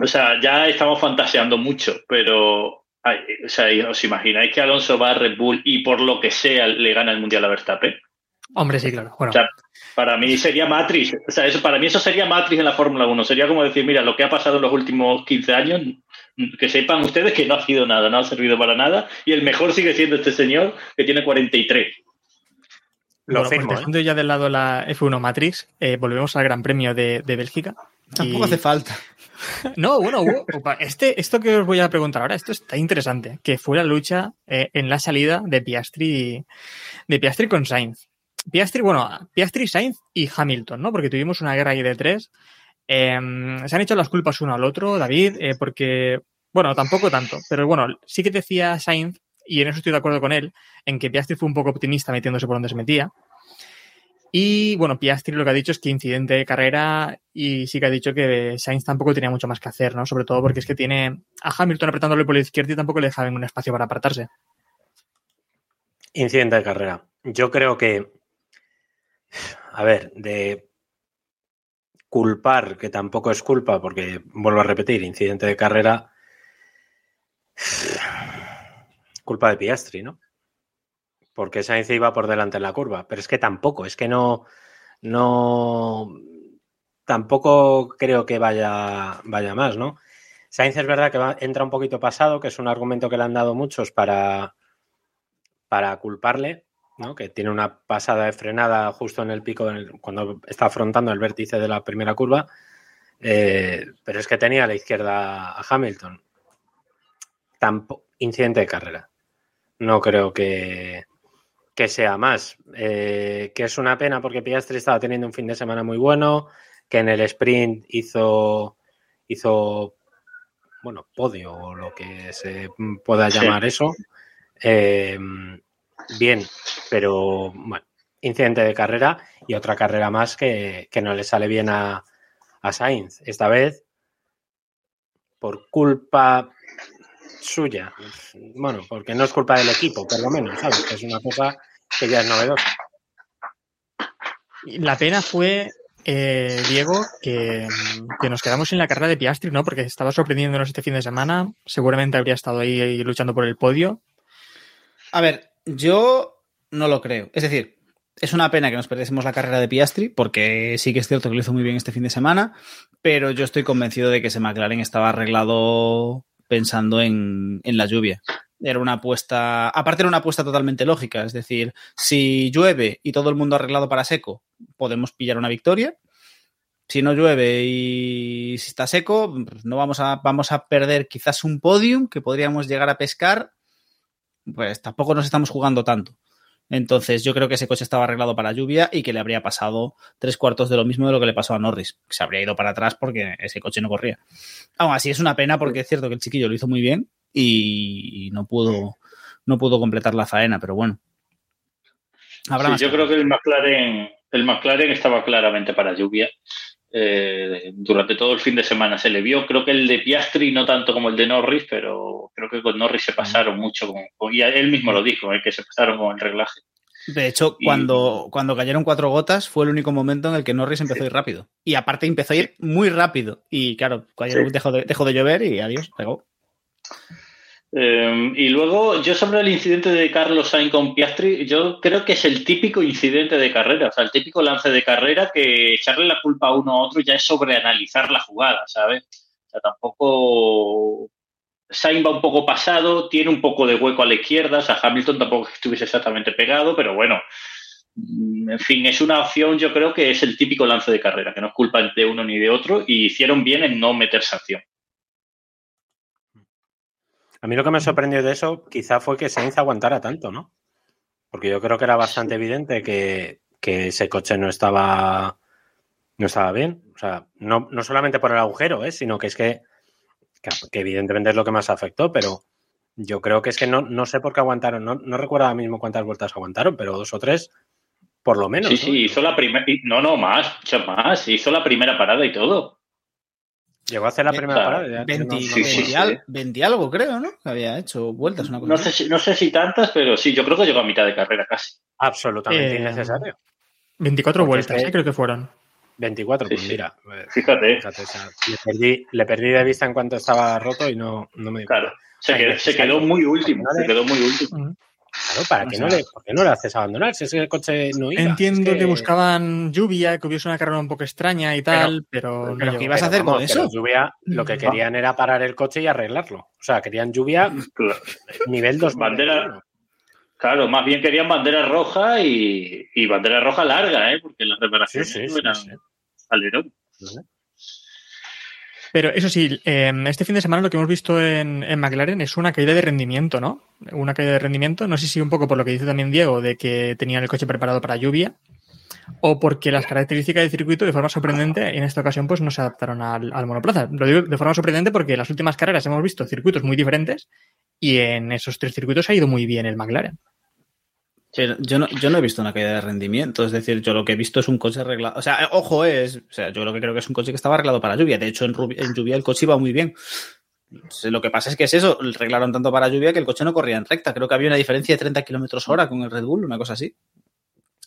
O sea, ya estamos fantaseando mucho, pero ay, o sea, ¿os imagináis que Alonso va a Red Bull y por lo que sea le gana el Mundial a Verstappen? Hombre, sí, claro. Bueno, O sea, para mí sería Matrix. O sea, eso, para mí eso sería Matrix en la Fórmula 1. Sería como decir, mira, lo que ha pasado en los últimos 15 años, que sepan ustedes que no ha sido nada, no ha servido para nada. Y el mejor sigue siendo este señor que tiene 43. Lo bueno, pues firmo, ¿eh? dejando ya del lado la F1 Matrix, eh, volvemos al Gran Premio de, de Bélgica. Tampoco Y- hace falta. (laughs) No, bueno, este, esto que os voy a preguntar ahora, esto está interesante, que fue la lucha eh, en la salida de Piastri, de Piastri con Sainz. Piastri, bueno, Piastri, Sainz y Hamilton, ¿no? Porque tuvimos una guerra ahí de tres. Eh, se han hecho las culpas uno al otro, David, eh, porque, bueno, tampoco tanto, pero bueno, sí que decía Sainz, y en eso estoy de acuerdo con él, en que Piastri fue un poco optimista metiéndose por donde se metía. Y bueno, Piastri lo que ha dicho es que incidente de carrera y sí que ha dicho que Sainz tampoco tenía mucho más que hacer, ¿no? Sobre todo porque es que tiene a Hamilton apretándole por la izquierda y tampoco le deja ningún espacio para apartarse. Incidente de carrera. Yo creo que, a ver, de culpar, que tampoco es culpa, porque vuelvo a repetir, incidente de carrera, culpa de Piastri, ¿no? Porque Sainz iba por delante en la curva, pero es que tampoco, es que no, no, tampoco creo que vaya, vaya más, ¿no? Sainz es verdad que va- entra un poquito pasado, que es un argumento que le han dado muchos para, para culparle, ¿no? que tiene una pasada de frenada justo en el pico, en el- cuando está afrontando el vértice de la primera curva, eh, pero es que tenía a la izquierda a Hamilton. Tampo- incidente de carrera. No creo que, que sea más. Eh, que es una pena porque Piastri estaba teniendo un fin de semana muy bueno, que en el sprint hizo, hizo bueno, podio o lo que se pueda Sí. llamar eso. Eh, bien, pero bueno, incidente de carrera y otra carrera más que, que no le sale bien a, a Sainz. Esta vez, por culpa suya. Bueno, porque no es culpa del equipo, por lo menos, ¿sabes? Que es una cosa que ya es novedosa. La pena fue, eh, Diego, que, que nos quedamos sin la carrera de Piastri, ¿no? Porque estaba sorprendiéndonos este fin de semana. Seguramente habría estado ahí, ahí luchando por el podio. A ver, yo no lo creo. Es decir, es una pena que nos perdiésemos la carrera de Piastri, porque sí que es cierto que lo hizo muy bien este fin de semana, pero yo estoy convencido de que ese McLaren estaba arreglado pensando en, la lluvia. Era una apuesta, aparte era una apuesta totalmente lógica, es decir, si llueve y todo el mundo arreglado para seco, podemos pillar una victoria. Si no llueve y si está seco, pues no vamos a, vamos a perder quizás un podium que podríamos llegar a pescar pues tampoco nos estamos jugando tanto. Entonces yo creo que ese coche estaba arreglado para lluvia y que le habría pasado tres cuartos de lo mismo de lo que le pasó a Norris. que Se habría ido para atrás porque ese coche no corría. Aún así es una pena porque es cierto que el chiquillo lo hizo muy bien y no pudo, no pudo completar la faena, pero bueno. Habrá Sí, más yo creo que el McLaren, el McLaren estaba claramente para lluvia. Eh, durante todo el fin de semana se le vio. Creo que el de Piastri no tanto como el de Norris, pero creo que con Norris se pasaron mucho. Con, y él mismo lo dijo, eh, que se pasaron con el reglaje. De hecho, Y- cuando, cuando cayeron cuatro gotas fue el único momento en el que Norris empezó a ir rápido. Y aparte empezó a ir muy rápido. Y claro, Sí. dejó, de, dejó de llover y adiós, pegó. Eh, y luego, yo sobre el incidente de Carlos Sainz con Piastri, yo creo que es el típico incidente de carrera, o sea, el típico lance de carrera que echarle la culpa a uno a otro ya es sobreanalizar la jugada, ¿sabes? O sea, tampoco. Sainz va un poco pasado, tiene un poco de hueco a la izquierda, o sea, Hamilton tampoco estuviese exactamente pegado, pero bueno. mm, En fin, es una opción, yo creo que es el típico lance de carrera, que no es culpa de uno ni de otro, y hicieron bien en no meter sanción. A mí lo que me sorprendió de eso quizá fue que Sainz aguantara tanto, ¿no? Porque yo creo que era bastante evidente que, que ese coche no estaba, no estaba bien. O sea, no, no solamente por el agujero, ¿eh? sino que es que, que, que evidentemente es lo que más afectó, pero yo creo que es que no, no sé por qué aguantaron. No, no recuerdo ahora mismo cuántas vueltas aguantaron, pero dos o tres por lo menos. Sí, ¿no? sí, hizo la primera. No, no, más, más. Hizo la primera parada y todo. Llegó a hacer la Ve- primera parada. ya- 20, no- sí, sí, 20 sí. al- 20 algo, creo, ¿no? Que había hecho vueltas, una cosa No sé, si, no sé si tantas, pero sí, yo creo que llegó a mitad de carrera casi. Absolutamente Eh, innecesario. 24 Porque vueltas, eh, creo que fueron. 24, Sí, pues sí. mira. eh, Fíjate, Fíjate, o sea, le, perdí, le perdí de vista en cuanto estaba roto y no, no me di claro. Se Ay, quedó, se necesario. quedó muy último. Se quedó muy último. Claro, ¿para qué no le, ¿por qué no le haces abandonar? Si es que el coche no iba. Entiendo Es que... buscaban lluvia, que hubiese una carrera un poco extraña y tal, pero, pero no ¿qué ibas a hacer con eso? pero lluvia, lo que querían era parar el coche y arreglarlo. O sea, querían lluvia nivel 2. Bandera- Claro, más bien querían bandera roja y, y bandera roja larga, ¿eh? Porque las reparaciones sí, no sí, eran sí. Pero eso sí, eh, este fin de semana lo que hemos visto en, en McLaren es una caída de rendimiento, ¿no? Una caída de rendimiento, no sé si un poco por lo que dice también Diego, de que tenían el coche preparado para lluvia, o porque las características del circuito, de forma sorprendente, en esta ocasión, pues no se adaptaron al, al monoplaza. Lo digo de forma sorprendente porque en las últimas carreras hemos visto circuitos muy diferentes y en esos tres circuitos ha ido muy bien el McLaren. Yo no, yo no he visto una caída de rendimiento, es decir, yo lo que he visto es un coche arreglado. O sea, eh, ojo, es. O sea, yo lo que creo que es un coche que estaba arreglado para lluvia. De hecho, en, lluvia el coche iba muy bien. Lo que pasa es que es eso, arreglaron tanto para lluvia que el coche no corría en recta. Creo que había una diferencia de 30 kilómetros hora con el Red Bull, una cosa así.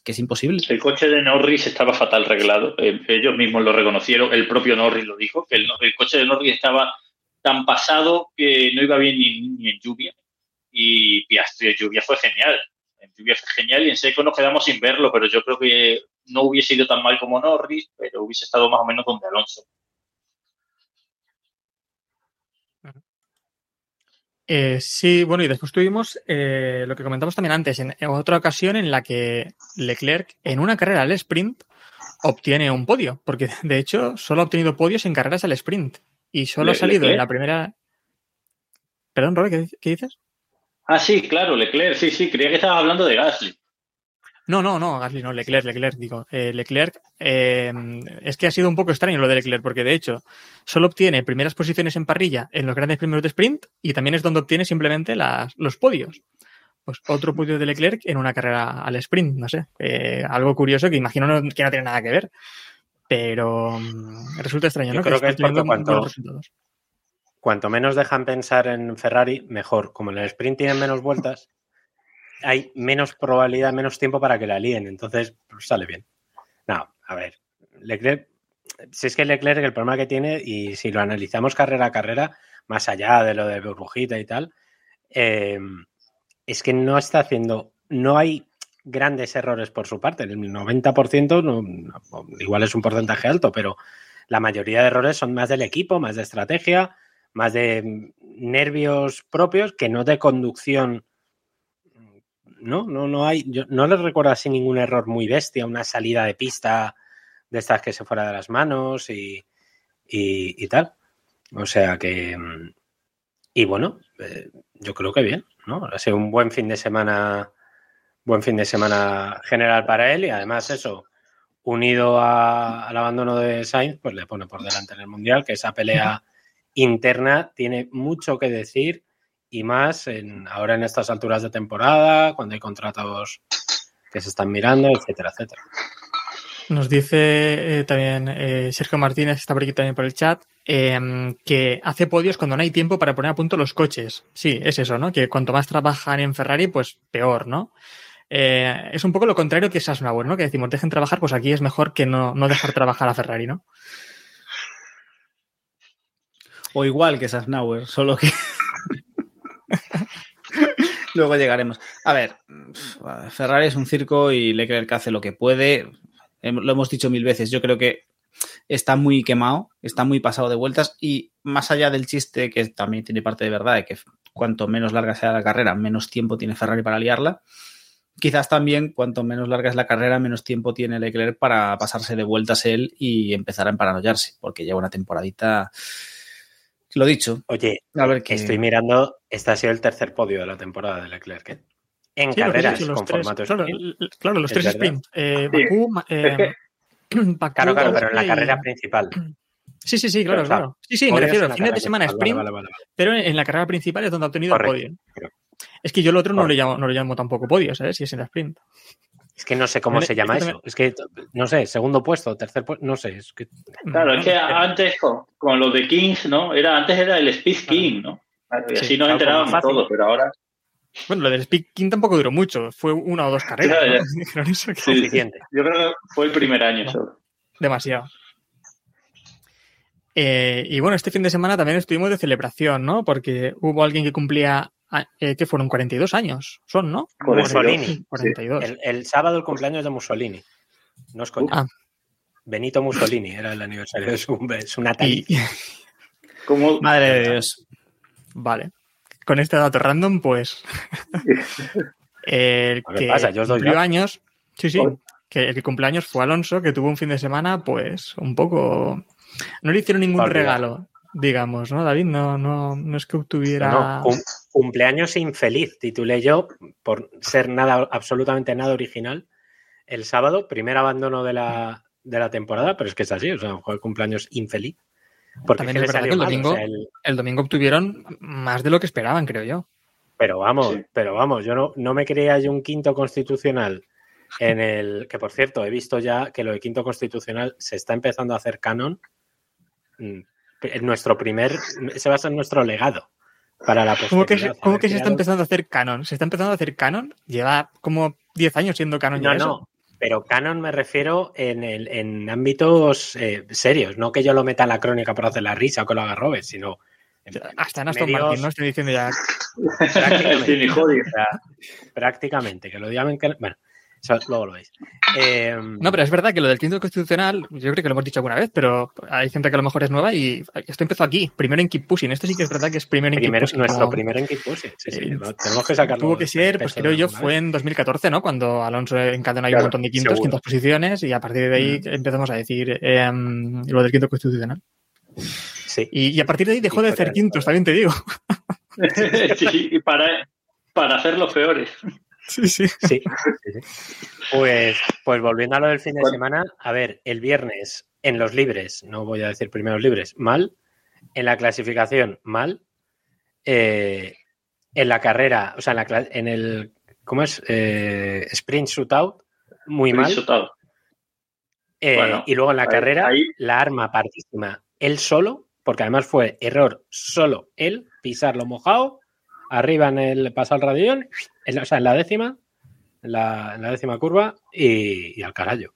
Que es imposible. El coche de Norris estaba fatal reglado. eh, ellos mismos lo reconocieron. El propio Norris lo dijo, que el, coche de Norris estaba tan pasado que no iba bien ni, en lluvia. Y Piastri lluvia fue genial. En lluvia fue genial y en seco nos quedamos sin verlo, pero yo creo que no hubiese ido tan mal como Norris, pero hubiese estado más o menos donde Alonso. Eh, sí, bueno, y después tuvimos eh, lo que comentamos también antes, en, en otra ocasión en la que Leclerc, en una carrera al sprint, obtiene un podio, porque de hecho solo ha obtenido podios en carreras al sprint y solo Le- ha salido en la primera. Perdón, Robert, ¿qué, qué dices? Ah, sí, claro, Leclerc, sí, sí, creía que estabas hablando de Gasly. No, no, no, Gasly, no, Leclerc, Leclerc, digo. Eh, Leclerc, eh, es que ha sido un poco extraño lo de Leclerc, porque de hecho solo obtiene primeras posiciones en parrilla en los grandes primeros de sprint y también es donde obtiene simplemente las, los podios. Pues otro podio de Leclerc en una carrera al sprint, no sé. eh, algo curioso que imagino no- que no tiene nada que ver. Pero mm, resulta extraño, Yo ¿no? creo que es cuanto- resultados. Cuanto menos dejan pensar en Ferrari, mejor. Como en el sprint tienen menos vueltas, hay menos probabilidad, menos tiempo para que la líen. Entonces, pues, sale bien. No, a ver. Leclerc, si es que Leclerc el problema que tiene, y si lo analizamos carrera a carrera, más allá de lo de burbujita y tal, eh, es que no está haciendo, no hay grandes errores por su parte. El 90% no, no- igual es un porcentaje alto, pero la mayoría de errores son más del equipo, más de estrategia, más de nervios propios que no de conducción. No, no, no hay. Yo no les recuerdo así ningún error muy bestia, una salida de pista de estas que se fuera de las manos y, y, y tal. O sea que. Y bueno, eh, yo creo que bien, ¿no? Ha sido un buen fin de semana. Buen fin de semana general para él y además eso, unido a- al abandono de Sainz, pues le pone por delante en el Mundial, que esa pelea interna tiene mucho que decir y más en, ahora en estas alturas de temporada, cuando hay contratos que se están mirando, etcétera, etcétera. Nos dice eh, también eh, Sergio Martínez, está por aquí también por el chat, eh, que hace podios cuando no hay tiempo para poner a punto los coches. Sí, es eso, ¿no? Que cuanto más trabajan en Ferrari, pues peor, ¿no? Eh, es un poco lo contrario que Sasnauer, ¿no? Que decimos, dejen trabajar, pues aquí es mejor que no, no dejar trabajar a Ferrari, ¿no? O igual que Sasnauer, solo que. (laughs) Luego llegaremos. A ver, Ferrari es un circo y Leclerc hace lo que puede. Lo hemos dicho mil veces. Yo creo que está muy quemado, está muy pasado de vueltas y más allá del chiste, que también tiene parte de verdad, de que cuanto menos larga sea la carrera, menos tiempo tiene Ferrari para liarla. Quizás también cuanto menos larga es la carrera, menos tiempo tiene Leclerc para pasarse de vueltas él y empezar a emparanoiarse, porque lleva una temporadita. Lo dicho, Oye, a ver qué. estoy mirando, este ha sido el tercer podio de la temporada de Leclerc. ¿eh? En Sí, que carreras dicho, con tres, formato claro, sprint. claro, los Es tres verdad. sprint. Eh, Sí, Bakú, ma- eh, (clears throat) Bakú, Claro, claro, pero en la y- carrera principal. Sí, sí, sí, claro, Pero, claro. Sí, sí, me refiero en a la fines de semana sprint, vale, vale, vale. pero en, la carrera principal es donde ha obtenido Correcto. el podio. Es que yo el otro no lo llamo, no lo llamo tampoco podio, ¿sabes? Si es en la sprint. Es que no sé cómo se llama eso. Es que, no sé, segundo puesto, tercer puesto, no sé. Es que, Claro, es que antes con, con los de Kings, ¿no? Era, antes era el Speed King, ¿no? Claro, y Sí, así nos claro, enterábamos todos, pero ahora Bueno, lo del Speaking tampoco duró mucho, fue una o dos carreras. Ya, ¿no? ya. (laughs) Dijeron eso, que- Sí. suficiente. yo creo que fue el primer año solo. demasiado. Eh, y bueno, este fin de semana también estuvimos de celebración, ¿no? Porque hubo alguien que cumplía eh, que fueron 42 años, son, ¿no? Mussolini. 42. El, el sábado el cumpleaños de Mussolini. No es coña. Ah. Benito Mussolini era el aniversario de su, su (laughs) Como (laughs) Madre de Dios. vale. Con este dato random, pues. (laughs) el ¿Qué que pasa? Yo cumplió años. Sí, sí. Que el que cumpleaños fue Alonso, que tuvo un fin de semana, pues, un poco. No le hicieron ningún regalo, digamos, ¿no, David? No, no, no es que obtuviera. No, cum- cumpleaños infeliz, titulé yo, por ser nada, absolutamente nada original. El sábado, primer abandono de la, de la temporada, pero es que es así, o sea, el cumpleaños infeliz. Porque También es verdad que el mal, o domingo- sea, el- El domingo obtuvieron más de lo que esperaban, creo yo. pero vamos, Sí. pero vamos, yo no, no me creía yo un quinto constitucional en el que, por cierto, he visto ya que lo de quinto constitucional se está empezando a hacer canon. En nuestro primer, se basa en nuestro legado para la ¿Cómo que, se- cómo que se está empezando a hacer canon? ¿Se está empezando a hacer canon? Lleva como 10 años siendo canon ya No, eso. no, pero canon me refiero en, el- en ámbitos eh, serios, no que yo lo meta en la crónica por hacer la risa o que lo haga Robert, sino Hasta en Aston medios- Martin, ¿no? Estoy diciendo ya. (laughs) (laughs) prácticamente, o sea, que lo digan que... Bueno, eso luego lo veis. Eh, No, pero es verdad que lo del quinto constitucional, yo creo que lo hemos dicho alguna vez, pero hay gente que a lo mejor es nueva y esto empezó aquí, primero en Keep Pushing. Esto sí que es verdad que es primero en primero, Keep Pushing. nuestro como- primero en Keep Pushing, sí, sí, Eh, tenemos que sacarlo. Tuvo que ser, pues creo yo, fue en 2014, ¿no? Cuando Alonso encadenó ahí un Claro, montón de quintos, seguro. quintas posiciones, y a partir de ahí empezamos a decir eh, lo del quinto constitucional. Sí. Y, y a partir de ahí dejó Y de hacer de- quintos, también te digo. (laughs) (laughs) sí, y para, para hacer los peores. Sí, sí. Sí. Pues, pues volviendo a lo del fin de semana, a ver, el viernes en los libres, no voy a decir primeros libres, mal. En la clasificación, mal. Eh, en la carrera, o sea, en, la, en el, ¿cómo es? Eh, sprint shootout, muy mal. Insultado. Eh, Bueno, y luego en la ahí- carrera, ahí- la arma partísima, él solo, porque además fue error solo él, pisarlo mojado, arriba en el paso al radión, en o sea, en la décima, en la, en la décima curva y, y al carajo.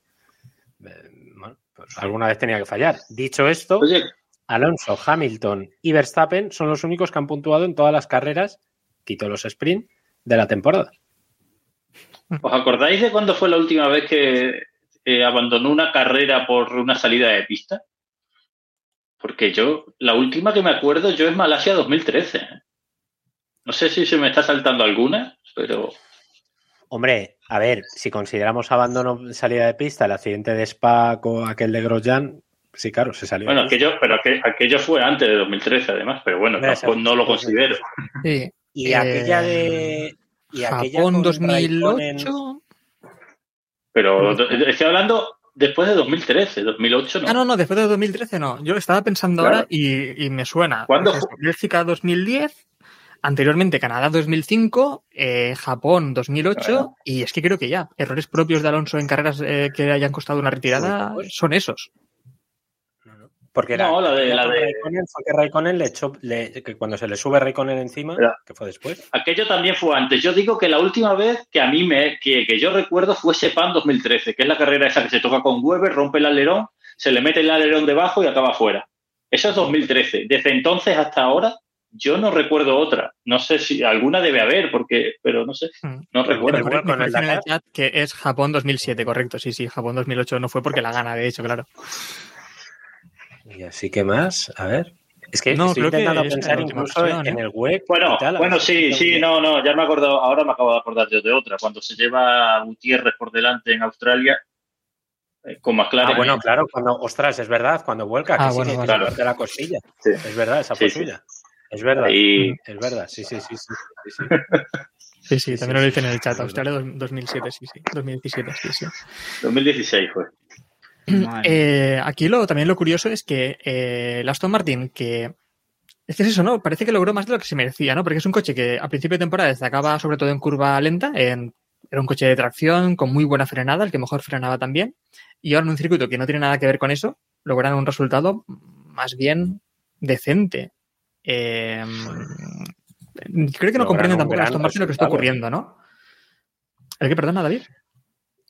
Eh, bueno, pues alguna vez tenía que fallar. Dicho esto, Oye, Alonso, Hamilton y Verstappen son los únicos que han puntuado en todas las carreras, quito los sprint, de la temporada. ¿os acordáis de cuándo fue la última vez que eh, abandonó una carrera por una salida de pista? Porque yo, la última que me acuerdo yo es Malasia 2013. ¿eh? No sé si se me está saltando alguna, pero Hombre, a ver, si consideramos abandono de salida de pista, el accidente de Spa con aquel de Grosjean, sí, claro, se salió. bueno, aquello, pero aquel- aquello fue antes de 2013 además, pero bueno, tampoco- no lo considero. Sí. Y Eh, aquella de. Y aquella Japón con 2008. Pero estoy hablando después de 2013, 2008 no. Ah, no, no, después de 2013 no. Yo estaba pensando Claro. ahora y, y me suena. ¿Cuándo Bélgica 2010, anteriormente Canadá 2005, eh, Japón 2008 Claro. y es que creo que ya, errores propios de Alonso en carreras eh, que hayan costado una retirada Pues- son esos. Porque era, No, la de- la de- Raikkonen fue que Raikkonen le echó. le- que cuando se le sube Raikkonen encima, Ya. que fue después. Aquello también fue antes. Yo digo que la última vez que a mí me, que, que yo recuerdo fue Sepan 2013, que es la carrera esa que se toca con Weber, rompe el alerón, se le mete el alerón debajo y acaba afuera. Eso es 2013. Desde entonces hasta ahora, yo no recuerdo otra. No sé si alguna debe haber, porque, pero no sé, Mm. no recuerdo. Me con el Dakar. chat que es Japón 2007, correcto. Sí, sí, Japón 2008 no fue porque la gana, de hecho, claro. Y así que más, a ver. Es que No, estoy creo que intentando pensar incluso ocasión, en ¿eh? el web. Bueno, tal, bueno, sí, sí, no, no, ya me he acordado, ahora me acabo de acordar yo de otra. Cuando se lleva a Gutiérrez por delante en Australia, eh, con McLaren. Ah, bueno, claro, cuando, ostras, es verdad, cuando vuelca, que Ah, sí, bueno, te parte la costilla. Sí. Es verdad, esa fue Sí, sí. suya. Es verdad, Ahí- es verdad, sí, sí, sí, sí, sí, sí. Sí, sí, Sí, también sí, lo dicen en el chat. Australia dos- 2007, sí, sí. 2017, sí, sí. 2016 fue. (clears throat) Eh, aquí lo, también lo curioso es que eh, el Aston Martin, que es que es eso, ¿no? Parece que logró más de lo que se merecía, ¿no? Porque es un coche que a principio de temporada destacaba sobre todo en curva lenta, en- era un coche de tracción con muy buena frenada, el que mejor frenaba también, y ahora en un circuito que no tiene nada que ver con eso, logran un resultado más bien decente. Eh, creo que no comprenden tampoco Aston Martin lo que está resultado. ocurriendo, ¿no? ¿El que perdona, David?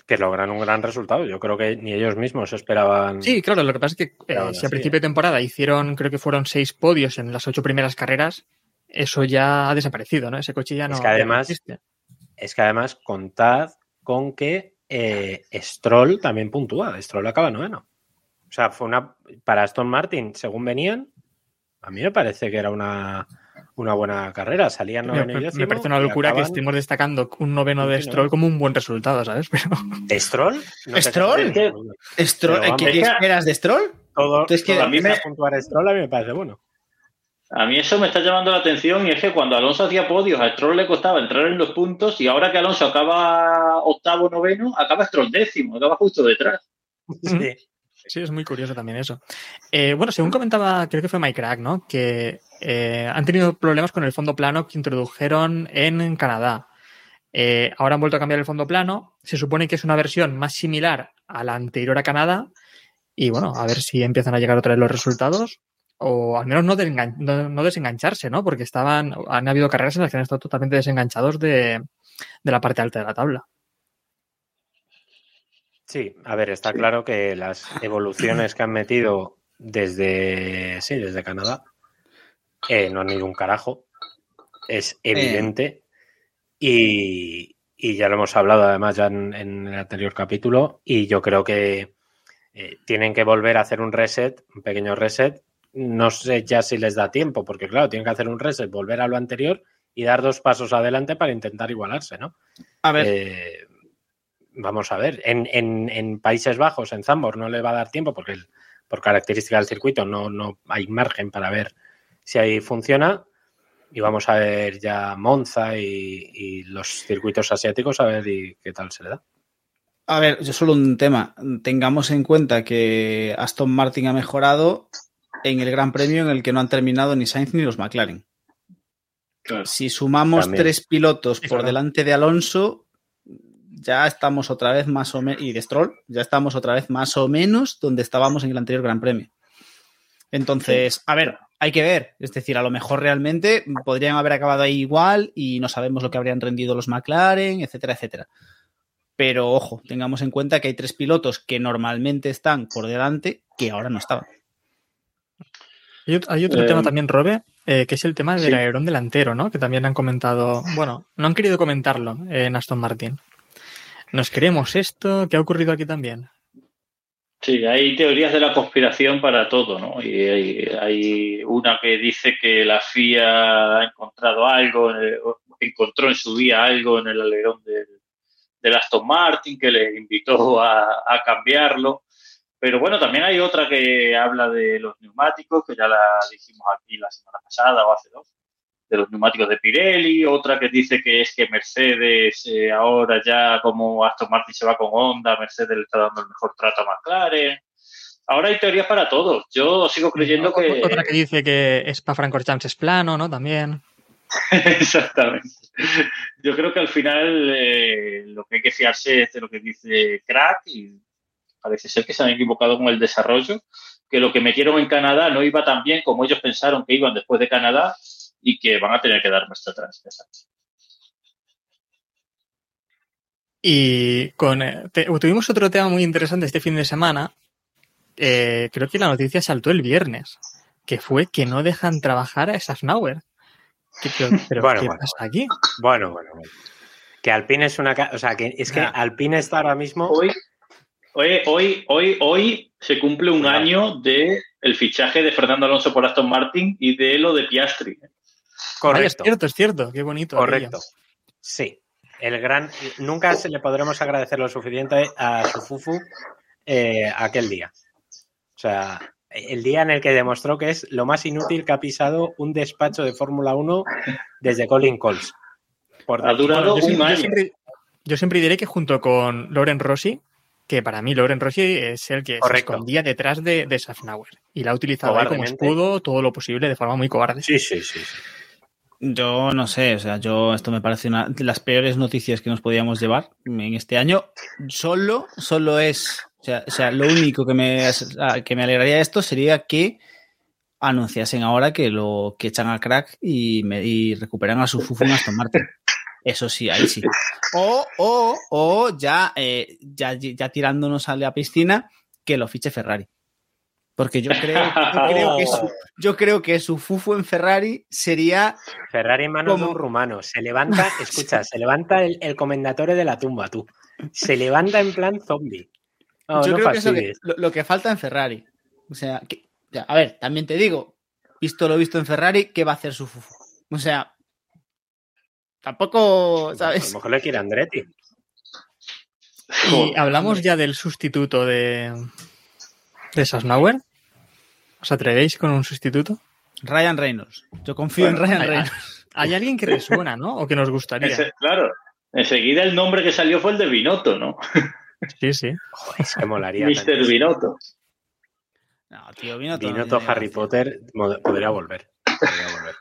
Que logran un gran resultado. Yo creo que ni ellos mismos esperaban. Sí, claro, lo que pasa es que eh, si a principio de temporada hicieron, creo que fueron seis podios en las ocho primeras carreras, eso ya ha desaparecido, ¿no? Ese coche ya no, Es que además- existe. Es que además contad con que eh, Stroll también puntúa. Stroll acaba noveno. O sea, fue una. Para Aston Martin, según venían, a mí me parece que era una, una buena carrera. Salían Me, noveno y me- me décimo parece una y locura que estemos destacando un noveno de. Stroll como un buen resultado, ¿sabes? (laughs) Pero ¿De Stroll? No ¿Stroll? sorprende. Stroll, Pero ¿Qué, qué esperas de Stroll? Todo, Es que a mí lo que me- puntuar Stroll a mí me parece bueno. A mí eso me está llamando la atención y es que cuando Alonso hacía podios, a Stroll le costaba entrar en los puntos y ahora que Alonso acaba octavo, noveno, acaba Stroll décimo, acaba justo detrás. (laughs) Sí. Sí, es muy curioso también eso. Eh, bueno, según comentaba, creo que fue Mike Crack, ¿no? Que eh, han tenido problemas con el fondo plano que introdujeron en Canadá. Eh, ahora han vuelto a cambiar el fondo plano. Se supone que es una versión más similar a la anterior a Canadá. Y bueno, a ver si empiezan a llegar otra vez los resultados. O al menos no- no desengancharse, ¿no? Porque estaban, han habido carreras en las que han estado totalmente desenganchados de, de la parte alta de la tabla. Sí, a ver, está claro que las (laughs) evoluciones que han metido desde, sí, desde Canadá eh, no han ido un carajo. Es evidente. Y, y ya lo hemos hablado además ya en, en el anterior capítulo. Y yo creo que eh, tienen que volver a hacer un reset, un pequeño reset. No sé ya si les da tiempo, porque claro, tienen que hacer un reset, volver a lo anterior y dar dos pasos adelante para intentar igualarse, ¿no? A ver, Eh, vamos a ver, en, en- en Países Bajos, en Zambor, no le va a dar tiempo porque el- por característica del circuito no, no hay margen para ver si ahí funciona. Y vamos a ver ya Monza y, y los circuitos asiáticos a ver y qué tal se le da. a ver, yo solo un tema. Tengamos en cuenta que Aston Martin ha mejorado en el Gran Premio en el que no han terminado ni Sainz ni los McLaren. Si sumamos También. tres pilotos por delante de Alonso, ya estamos otra vez más o menos, y de Stroll, ya estamos otra vez más o menos donde estábamos en el anterior Gran Premio. Entonces, a ver, hay que ver. Es decir, a lo mejor realmente podrían haber acabado ahí igual y no sabemos lo que habrían rendido los McLaren, etcétera, etcétera. Pero ojo, tengamos en cuenta que hay tres pilotos que normalmente están por delante que ahora no estaban. Hay otro, Eh, tema también, Robe, eh, que es el tema del sí. alerón delantero, ¿no? Que también han comentado, bueno, no han querido comentarlo en Aston Martin. ¿Nos creemos esto? ¿Qué ha ocurrido aquí también? Sí, hay teorías de la conspiración para todo, ¿no? Y hay, hay una que dice que la FIA ha encontrado algo, en el- encontró en su día algo en el alerón del, Aston Martin que les invitó a, a cambiarlo. Pero bueno, también hay otra que habla de los neumáticos, que ya la dijimos aquí la semana pasada o hace dos, de los neumáticos de Pirelli, otra que dice que es que Mercedes eh, ahora ya como Aston Martin se va con Honda, Mercedes le está dando el mejor trato a McLaren. Ahora hay teorías para todos. Yo sigo creyendo que... Otra que dice que Spa Francorchamps es plano, ¿no? También. (laughs) Exactamente. Yo creo que al final eh, lo que hay que fiarse es de lo que dice Crack y parece ser que se han equivocado con el desarrollo, que lo que metieron en Canadá no iba tan bien como ellos pensaron que iban después de Canadá y que van a tener que dar marcha atrás. Y con eh, te- tuvimos otro tema muy interesante este fin de semana. Eh, creo que la noticia saltó el viernes, que fue que no dejan trabajar a Safnauer. ¿Qué, pero, pero Bueno, ¿qué bueno, pasa aquí? Bueno, bueno, bueno. Que Alpine es una... O sea, que es que Ya. Alpine está ahora mismo... Hoy, hoy, hoy, hoy, hoy se cumple un año de el fichaje de Fernando Alonso por Aston Martin y de lo de Piastri. Vaya, es Correcto. cierto, es cierto. Qué bonito. Correcto. aquello. Sí. El gran. Nunca se le podremos agradecer lo suficiente a su Fufu eh, aquel día. O sea, el día en el que demostró que es lo más inútil que ha pisado un despacho de Fórmula 1 desde Colin Coles. Por Ha durado Yo siempre, un yo año. siempre- yo siempre diré que junto con Loren Rossi, que para mí Loren Rossi es el que Correcto. se escondía detrás de, de Safnauer y la ha utilizado ahí como escudo todo lo posible de forma muy cobarde. Sí, sí, sí. sí. Yo no sé, o sea, yo esto me parece una de las peores noticias que nos podíamos llevar en este año. Solo, solo es, o sea, o sea, lo único que me, que me alegraría de esto sería que anunciasen ahora que lo que echan a crack y, me, recuperan a su Fufu Aston Martin. Eso sí, ahí sí. O, o, o ya, eh, ya, ya tirándonos a la piscina, que lo fiche Ferrari. Porque yo creo, yo creo que su, yo creo que su fufu en Ferrari sería Ferrari en manos de un rumano. Se levanta, (laughs) escucha, se levanta el, el comendatore de la tumba, tú. Se levanta en plan zombie. No, yo no creo que es lo que, fastidies. lo, lo que falta en Ferrari. O sea, que- ya, a ver, también te digo, visto lo visto en Ferrari, ¿qué va a hacer su fufu? O sea, tampoco, A lo ¿sabes? mejor le quiere Andretti. Y hablamos ya del sustituto de, de Sasnauer. ¿Os atrevéis con un sustituto? Ryan Reynolds. Yo confío Bueno, en Ryan hay- Reynolds. (laughs) Hay alguien que resuena, ¿no? O que nos gustaría. Ese- claro. Enseguida el nombre que salió fue el de Binotto, ¿no? (laughs) Sí, sí. Joder, es que molaría. (laughs) Mr. Binotto. No, tío, Binotto. no Binotto, tiene Harry gracia. Potter, podría volver. Podría volver.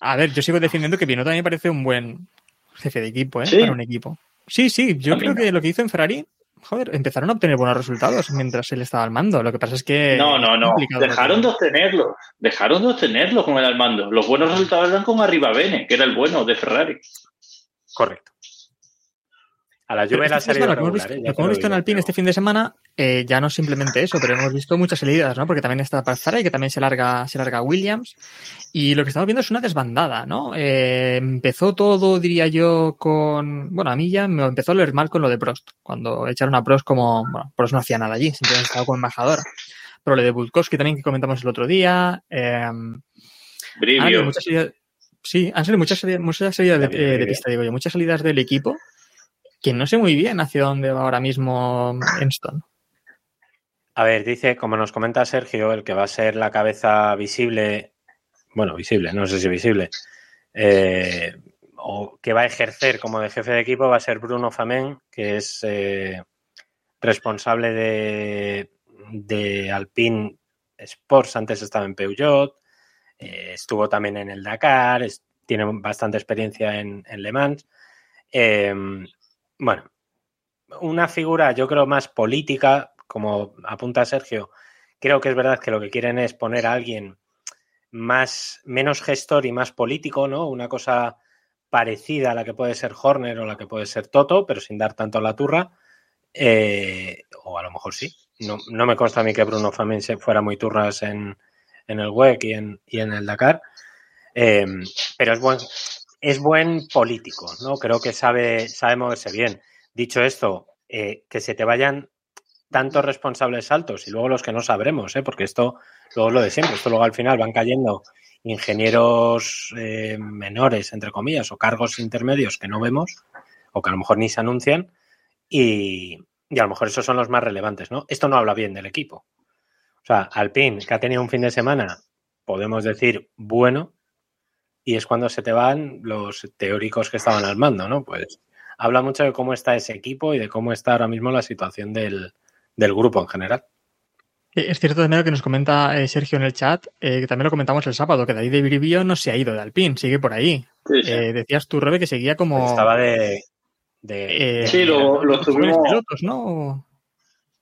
A ver, yo sigo defendiendo que Binotto a mí me parece un buen jefe de equipo, ¿eh? ¿Sí? Para un equipo. Sí, sí, yo creo no. que lo que hizo en Ferrari, joder, empezaron a obtener buenos resultados mientras él estaba al mando. Lo que pasa es que. No, no, no. Dejaron de porque- obtenerlo. Dejaron de obtenerlo con el al mando. Los buenos resultados eran con Arribavene, que era el bueno de Ferrari. Correcto. A la este la ha fin de salido semana, lo que hemos regular, visto, ¿eh? hemos visto en Alpine pero- este fin de semana, eh, ya no simplemente eso, pero hemos visto muchas salidas, ¿no? Porque también está Pazzara y que también se larga, se larga Williams. Y lo que estamos viendo es una desbandada, ¿no? Eh, empezó todo, diría yo, con. Bueno, a mí ya me empezó a leer mal con lo de Prost. Cuando echaron a Prost como. Bueno, Prost no hacía nada allí, simplemente estaba como embajador. Pero lo de Budkowski también que comentamos el otro día. Eh, han Brivio. habido muchas salidas- sí, han salido muchas salidas, muchas salidas de, pista, digo yo, muchas salidas del equipo que no sé muy bien hacia dónde va ahora mismo Enston. A ver, dice, como nos comenta Sergio, el que va a ser la cabeza visible, bueno, visible, no sé si visible, eh, o que va a ejercer como de jefe de equipo va a ser Bruno Famen, que es eh, responsable de, de Alpine Sports, antes estaba en Peugeot, eh, estuvo también en el Dakar, tiene bastante experiencia en, Le Mans. Bueno, una figura yo creo más política, como apunta Sergio, creo que es verdad que lo que quieren es poner a alguien más, menos gestor y más político, ¿no? Una cosa parecida a la que puede ser Horner o la que puede ser Toto, pero sin dar tanto la turra. Eh, o a lo mejor sí. No, no me consta a mí que Bruno Famin se fuera muy turras en, en el WEC y en, y en el Dakar. Eh, pero es buen, es buen político, ¿no? Creo que sabe, sabe moverse bien. Dicho esto, eh, que se te vayan tantos responsables altos y luego los que no sabremos, ¿eh? porque esto luego es lo de siempre, esto luego al final van cayendo ingenieros eh, menores, entre comillas, o cargos intermedios que no vemos o que a lo mejor ni se anuncian y, y a lo mejor esos son los más relevantes, ¿no? Esto no habla bien del equipo. O sea, Alpine, que ha tenido un fin de semana, podemos decir, bueno, y es cuando se te van los teóricos que estaban al mando, ¿no? Pues habla mucho de cómo está ese equipo y de cómo está ahora mismo la situación del, del grupo en general. Eh, Es cierto también lo que nos comenta eh, Sergio en el chat, eh, que también lo comentamos el sábado, que David de Brivio no se ha ido de Alpine, sigue por ahí. Sí, sí. Eh, decías tú, Rebe, que seguía como... Estaba de. de- eh, Sí, lo- lo tuvimos- pilotos, ¿no?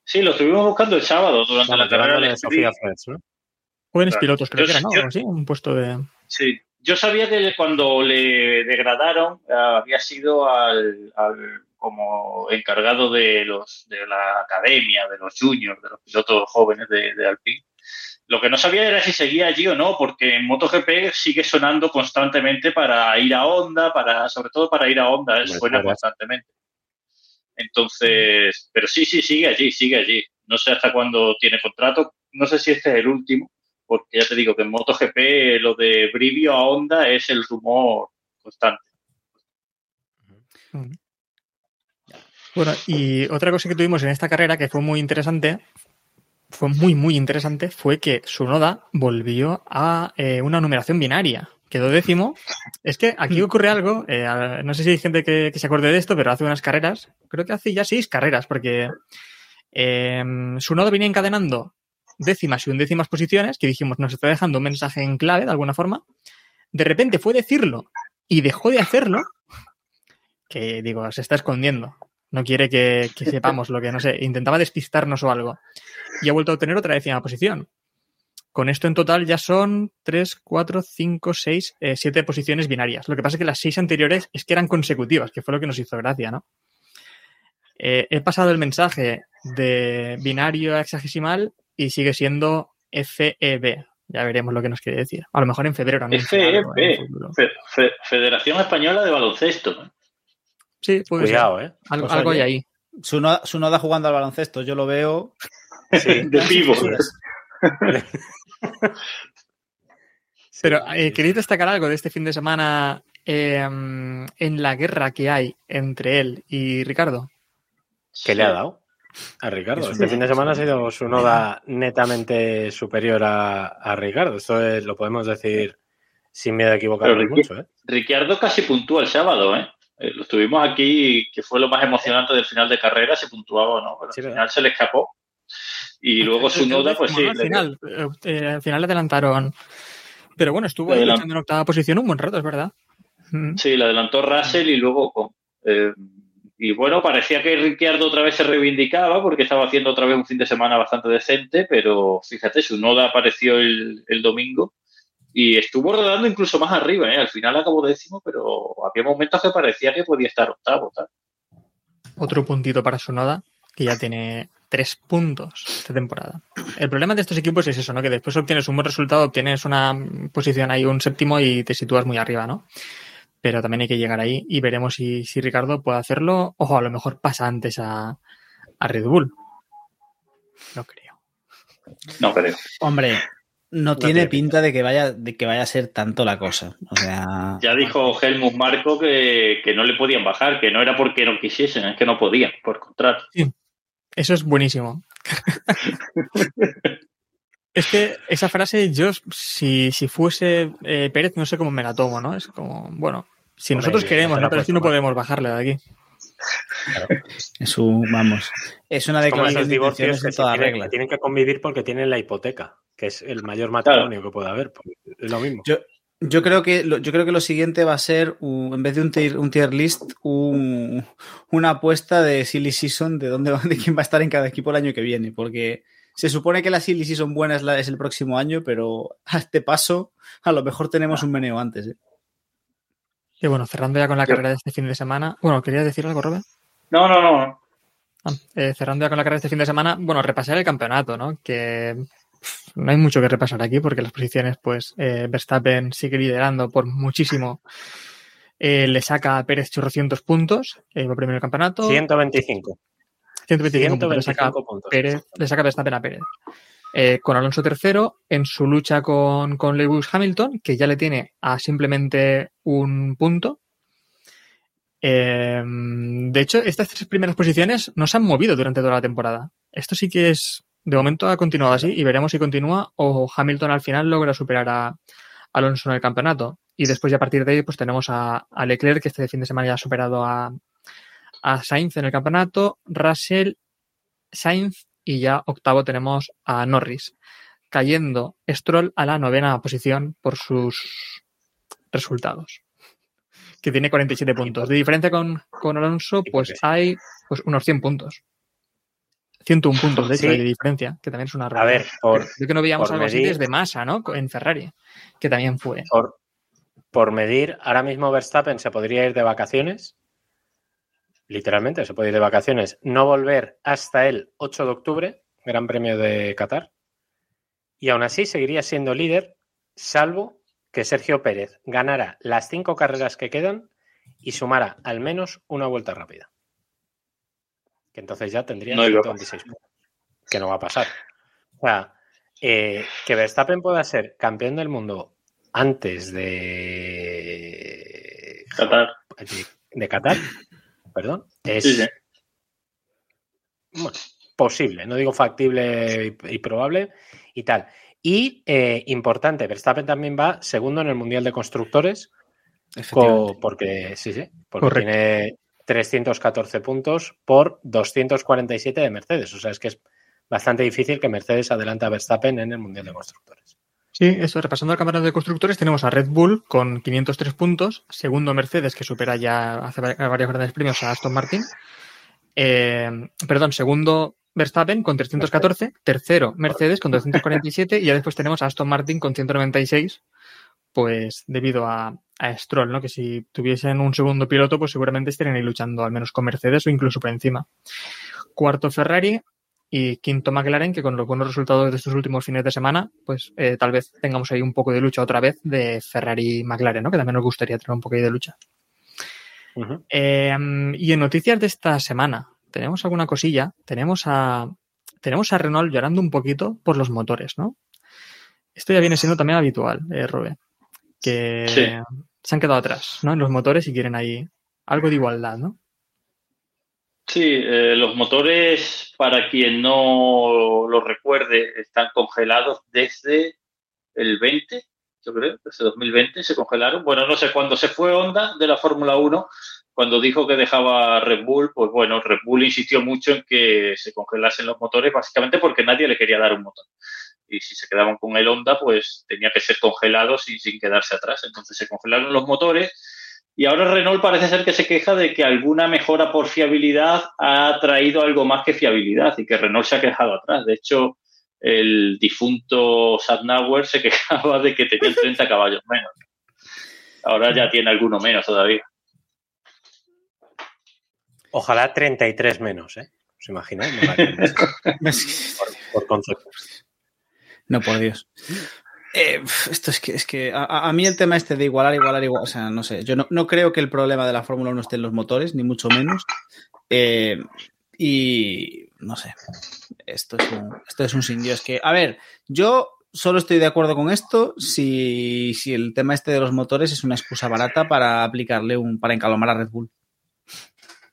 Sí, lo estuvimos buscando el sábado durante Bueno, la carrera de. Sofía Freds, ¿no? Jóvenes Claro. pilotos, creo Yo- que era, ¿no? yo- así, un puesto de... Sí, yo sabía que cuando le degradaron eh, había sido al, al- como encargado de los de la academia, de los juniors, de los pilotos jóvenes de, de Alpine. Lo que no sabía era si seguía allí o no, porque en MotoGP sigue sonando constantemente para ir a Honda, para sobre todo para ir a Honda, Hombre, suena claro. constantemente. Entonces, pero sí, sí, sigue allí, sigue allí. No sé hasta cuándo tiene contrato, no sé si este es el último, porque ya te digo que en MotoGP lo de Brivio a Honda es el rumor constante. Bueno, y otra cosa que tuvimos en esta carrera que fue muy interesante, fue muy, muy interesante, fue que Sunoda volvió a eh, una numeración binaria. Quedó décimo. Es que aquí ocurre algo, eh, no sé si hay gente que, que se acuerde de esto, pero hace unas carreras, creo que hace ya seis carreras, porque eh, Sunoda venía encadenando décimas y undécimas posiciones, que dijimos nos está dejando un mensaje en clave de alguna forma. De repente fue decirlo y dejó de hacerlo, que digo, se está escondiendo. No quiere que, sepamos lo que, no sé, intentaba despistarnos o algo. Y ha vuelto a obtener otra décima posición. Con esto en total ya son 3, 4, 5, 6, 7 posiciones binarias. Lo que pasa es que las 6 anteriores es que eran consecutivas, que fue lo que nos hizo gracia, ¿no? Eh, he pasado el mensaje de binario a hexagesimal y sigue siendo FEB. Ya veremos lo que nos quiere decir. A lo mejor en febrero. anuncia FEB. Fe- Fe- Federación Española de Baloncesto. Sí, puede ser. Cuidado, ¿eh? Algo, Pues algo hay oye. ahí. Su no, su noda jugando al baloncesto, yo lo veo. Sí. (laughs) De pivo. (laughs) Pero, eh, ¿queréis destacar algo de este fin de semana eh, en la guerra que hay entre él y Ricardo? ¿Qué le ha dado a Ricardo? Este fin de semana ha sido su noda netamente superior a, a Ricardo. Esto es- lo podemos decir sin miedo a equivocarnos Riqui- mucho, ¿eh? Ricciardo casi puntúa el sábado, ¿eh? Eh, Lo estuvimos aquí, que fue lo más emocionante del final de carrera, si puntuaba o no, pero Sí, al ¿verdad? final se le escapó. Y luego su noda, pues sí. Al le- final, eh, eh, al final le adelantaron. Pero bueno, estuvo Le ahí luchando en octava posición un buen rato, es verdad. Sí, le adelantó Russell y luego. eh, y bueno, parecía que Ricciardo otra vez se reivindicaba porque estaba haciendo otra vez un fin de semana bastante decente, pero fíjate, su noda apareció el, el domingo y estuvo rodando incluso más arriba. ¿eh? Al final acabó décimo, pero había momentos que parecía que podía estar octavo. tal. Otro puntito para Sonoda, que ya tiene tres puntos esta temporada. El problema de estos equipos es eso, ¿no? Que después obtienes un buen resultado, obtienes una posición ahí, un séptimo y te sitúas muy arriba, ¿no? Pero también hay que llegar ahí y veremos si, si Ricardo puede hacerlo. Ojo, a lo mejor pasa antes a, a Red Bull. No creo. No creo. Hombre, no, tiene tiene pinta de que vaya de que vaya a ser tanto la cosa. O sea, Ya dijo Helmut Marco que, que no le podían bajar, que no era porque no quisiesen, es que no podían, por contrato. Eso es buenísimo. (laughs) es que esa frase, yo, si, si fuese eh, Pérez, no sé cómo me la tomo, ¿no? Es como, bueno, si nosotros queremos, ¿no? Pero es que no podemos bajarle de aquí. es un, vamos, es una declaración de divorcios intenciones que, toda tienen, regla. que tienen que convivir porque tienen la hipoteca, que es el mayor matrimonio que puede haber. pues, Es lo mismo. Yo, yo creo que lo, yo creo que lo siguiente va a ser un- en vez de un tier, un tier list, un- una apuesta de silly season de dónde va- (laughs) de quién va a estar en cada equipo el año que viene, porque se supone que la silly season buena es, la, es el próximo año, pero a este paso a lo mejor tenemos un meneo antes. ¿eh? Y bueno, cerrando ya con la carrera de este fin de semana. Bueno, ¿querías decir algo, Robert? No, no, no. Ah, eh, cerrando ya con la carrera de este fin de semana, bueno, repasar el campeonato, ¿no? Que pff, no hay mucho que repasar aquí porque las posiciones, pues, eh, Verstappen sigue liderando por muchísimo. Eh, le saca a Pérez chorrocientos puntos, eh, va primero el campeonato. 125. 125 puntos le saca 125 puntos. Pérez, le saca Verstappen a Pérez. Eh, con Alonso tercero en su lucha con, con Lewis Hamilton, que ya le tiene a simplemente un punto. Eh, de hecho, estas tres primeras posiciones no se han movido durante toda la temporada. Esto sí que es, de momento ha continuado así y veremos si continúa o Hamilton al final logra superar a Alonso en el campeonato. Y después ya a partir de ahí pues tenemos a, a Leclerc, que este fin de semana ya ha superado a, a Sainz en el campeonato, Russell, Sainz y ya octavo tenemos a Norris, cayendo Stroll a la novena posición por sus resultados, que tiene 47 puntos. De diferencia con, con Alonso, ¿Y por pues hay pues, unos 100 puntos. 101 puntos, de hecho, Sí. de diferencia, que también es una A ver, por, Creo que no veíamos algo así medir- desde Massa, ¿no? En Ferrari, que también fue. por, por medir, ahora mismo Verstappen se podría ir de vacaciones. Literalmente, se puede ir de vacaciones. No volver hasta el 8 de octubre, Gran Premio de Qatar. Y aún así seguiría siendo líder, salvo que Sergio Pérez ganara las cinco carreras que quedan y sumara al menos una vuelta rápida. Que entonces ya tendría No iba a 126 puntos. Que no va a pasar. O sea, eh, que Verstappen pueda ser campeón del mundo antes de Qatar. de Qatar, perdón, es Sí, sí. bueno, posible, no digo factible y, y probable y tal. Y eh, importante, Verstappen también va segundo en el Mundial de Constructores, co- porque sí, sí, porque Correcto. tiene 314 puntos por 247 de Mercedes. O sea, es que es bastante difícil que Mercedes adelante a Verstappen en el Mundial de Constructores. Sí, eso, repasando el campeonato de constructores, tenemos a Red Bull con 503 puntos, segundo Mercedes, que supera ya hace va- varios grandes premios a Aston Martin. Eh, perdón, segundo Verstappen con 314, tercero Mercedes con 247 y ya después tenemos a Aston Martin con 196, pues debido a, a Stroll, ¿no? Que si tuviesen un segundo piloto, pues seguramente estarían ahí luchando al menos con Mercedes o incluso por encima. Cuarto Ferrari, Y quinto McLaren, que con los buenos resultados de estos últimos fines de semana, pues eh, tal vez tengamos ahí un poco de lucha otra vez de Ferrari y McLaren, ¿no? Que también nos gustaría tener un poco ahí de lucha. Eh, y en noticias de esta semana, tenemos alguna cosilla. Tenemos a, tenemos a Renault llorando un poquito por los motores, ¿no? Esto ya viene siendo también habitual, eh, Robe. Que Sí. se han quedado atrás, ¿no? En los motores y quieren ahí algo de igualdad, ¿no? Sí, eh, los motores, para quien no lo recuerde, están congelados desde el 20, yo creo, desde 2020 se congelaron. Bueno, no sé, cuando se fue Honda de la Fórmula 1, cuando dijo que dejaba Red Bull, pues bueno, Red Bull insistió mucho en que se congelasen los motores, básicamente porque nadie le quería dar un motor. Y si se quedaban con el Honda, pues tenía que ser congelados y sin quedarse atrás. Entonces se congelaron los motores y ahora Renault parece ser que se queja de que alguna mejora por fiabilidad ha traído algo más que fiabilidad y que Renault se ha quejado atrás. De hecho, el difunto Sadnauer se (laughs) quejaba de que tenía 30 caballos menos. Ahora ya tiene alguno menos todavía. Ojalá 33 menos, ¿eh? ¿Os imagináis? (laughs) (laughs) Por, por concepto. No, por Dios. Eh, esto es que, es que a, a- mí el tema este de igualar, igualar, igual, o sea, no sé, yo no, no creo que el problema de la Fórmula 1 esté en los motores, ni mucho menos. Eh, y no sé, esto es un, esto es un sin Dios que, a ver, yo solo estoy de acuerdo con esto si, si el tema este de los motores es una excusa barata para aplicarle un, para encalomar a Red Bull.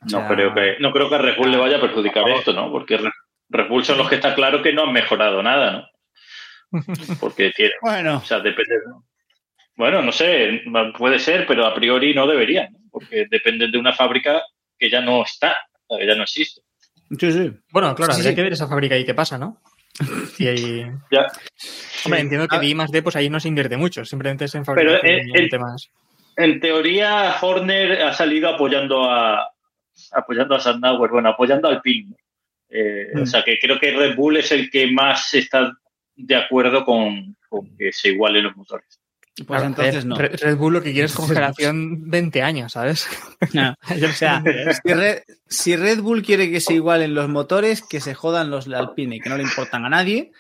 O No creo que no creo que a Red Bull le vaya a perjudicar esto, ¿no? Porque Re- Red Bull son los que está claro que no han mejorado nada, ¿no? (laughs) Porque tiene, Bueno, o sea, depende. Bueno, no sé, puede ser, pero a priori no deberían, ¿no? porque dependen de una fábrica que ya no está, que ya no existe. sí, sí. Bueno, claro, Sí, habría sí. que ver esa fábrica ahí qué pasa, ¿no? Y ahí... (laughs) Ya. Hombre, entiendo que Ah. de I más D, pues ahí no se invierte mucho, simplemente es en Pero, fabricación y en el- temas. En teoría, Horner ha salido apoyando a apoyando a Sandauer, bueno, apoyando al PIN. Eh, Mm. O sea, que creo que Red Bull es el que más está de acuerdo con, con que se igualen los motores. Pues Claro, entonces no. Red, Bull lo que quiere es congelación 20 años, ¿sabes? No. O (laughs) sea, si Red, si Red Bull quiere que se igualen los motores, que se jodan los Alpine, que no le importan a nadie.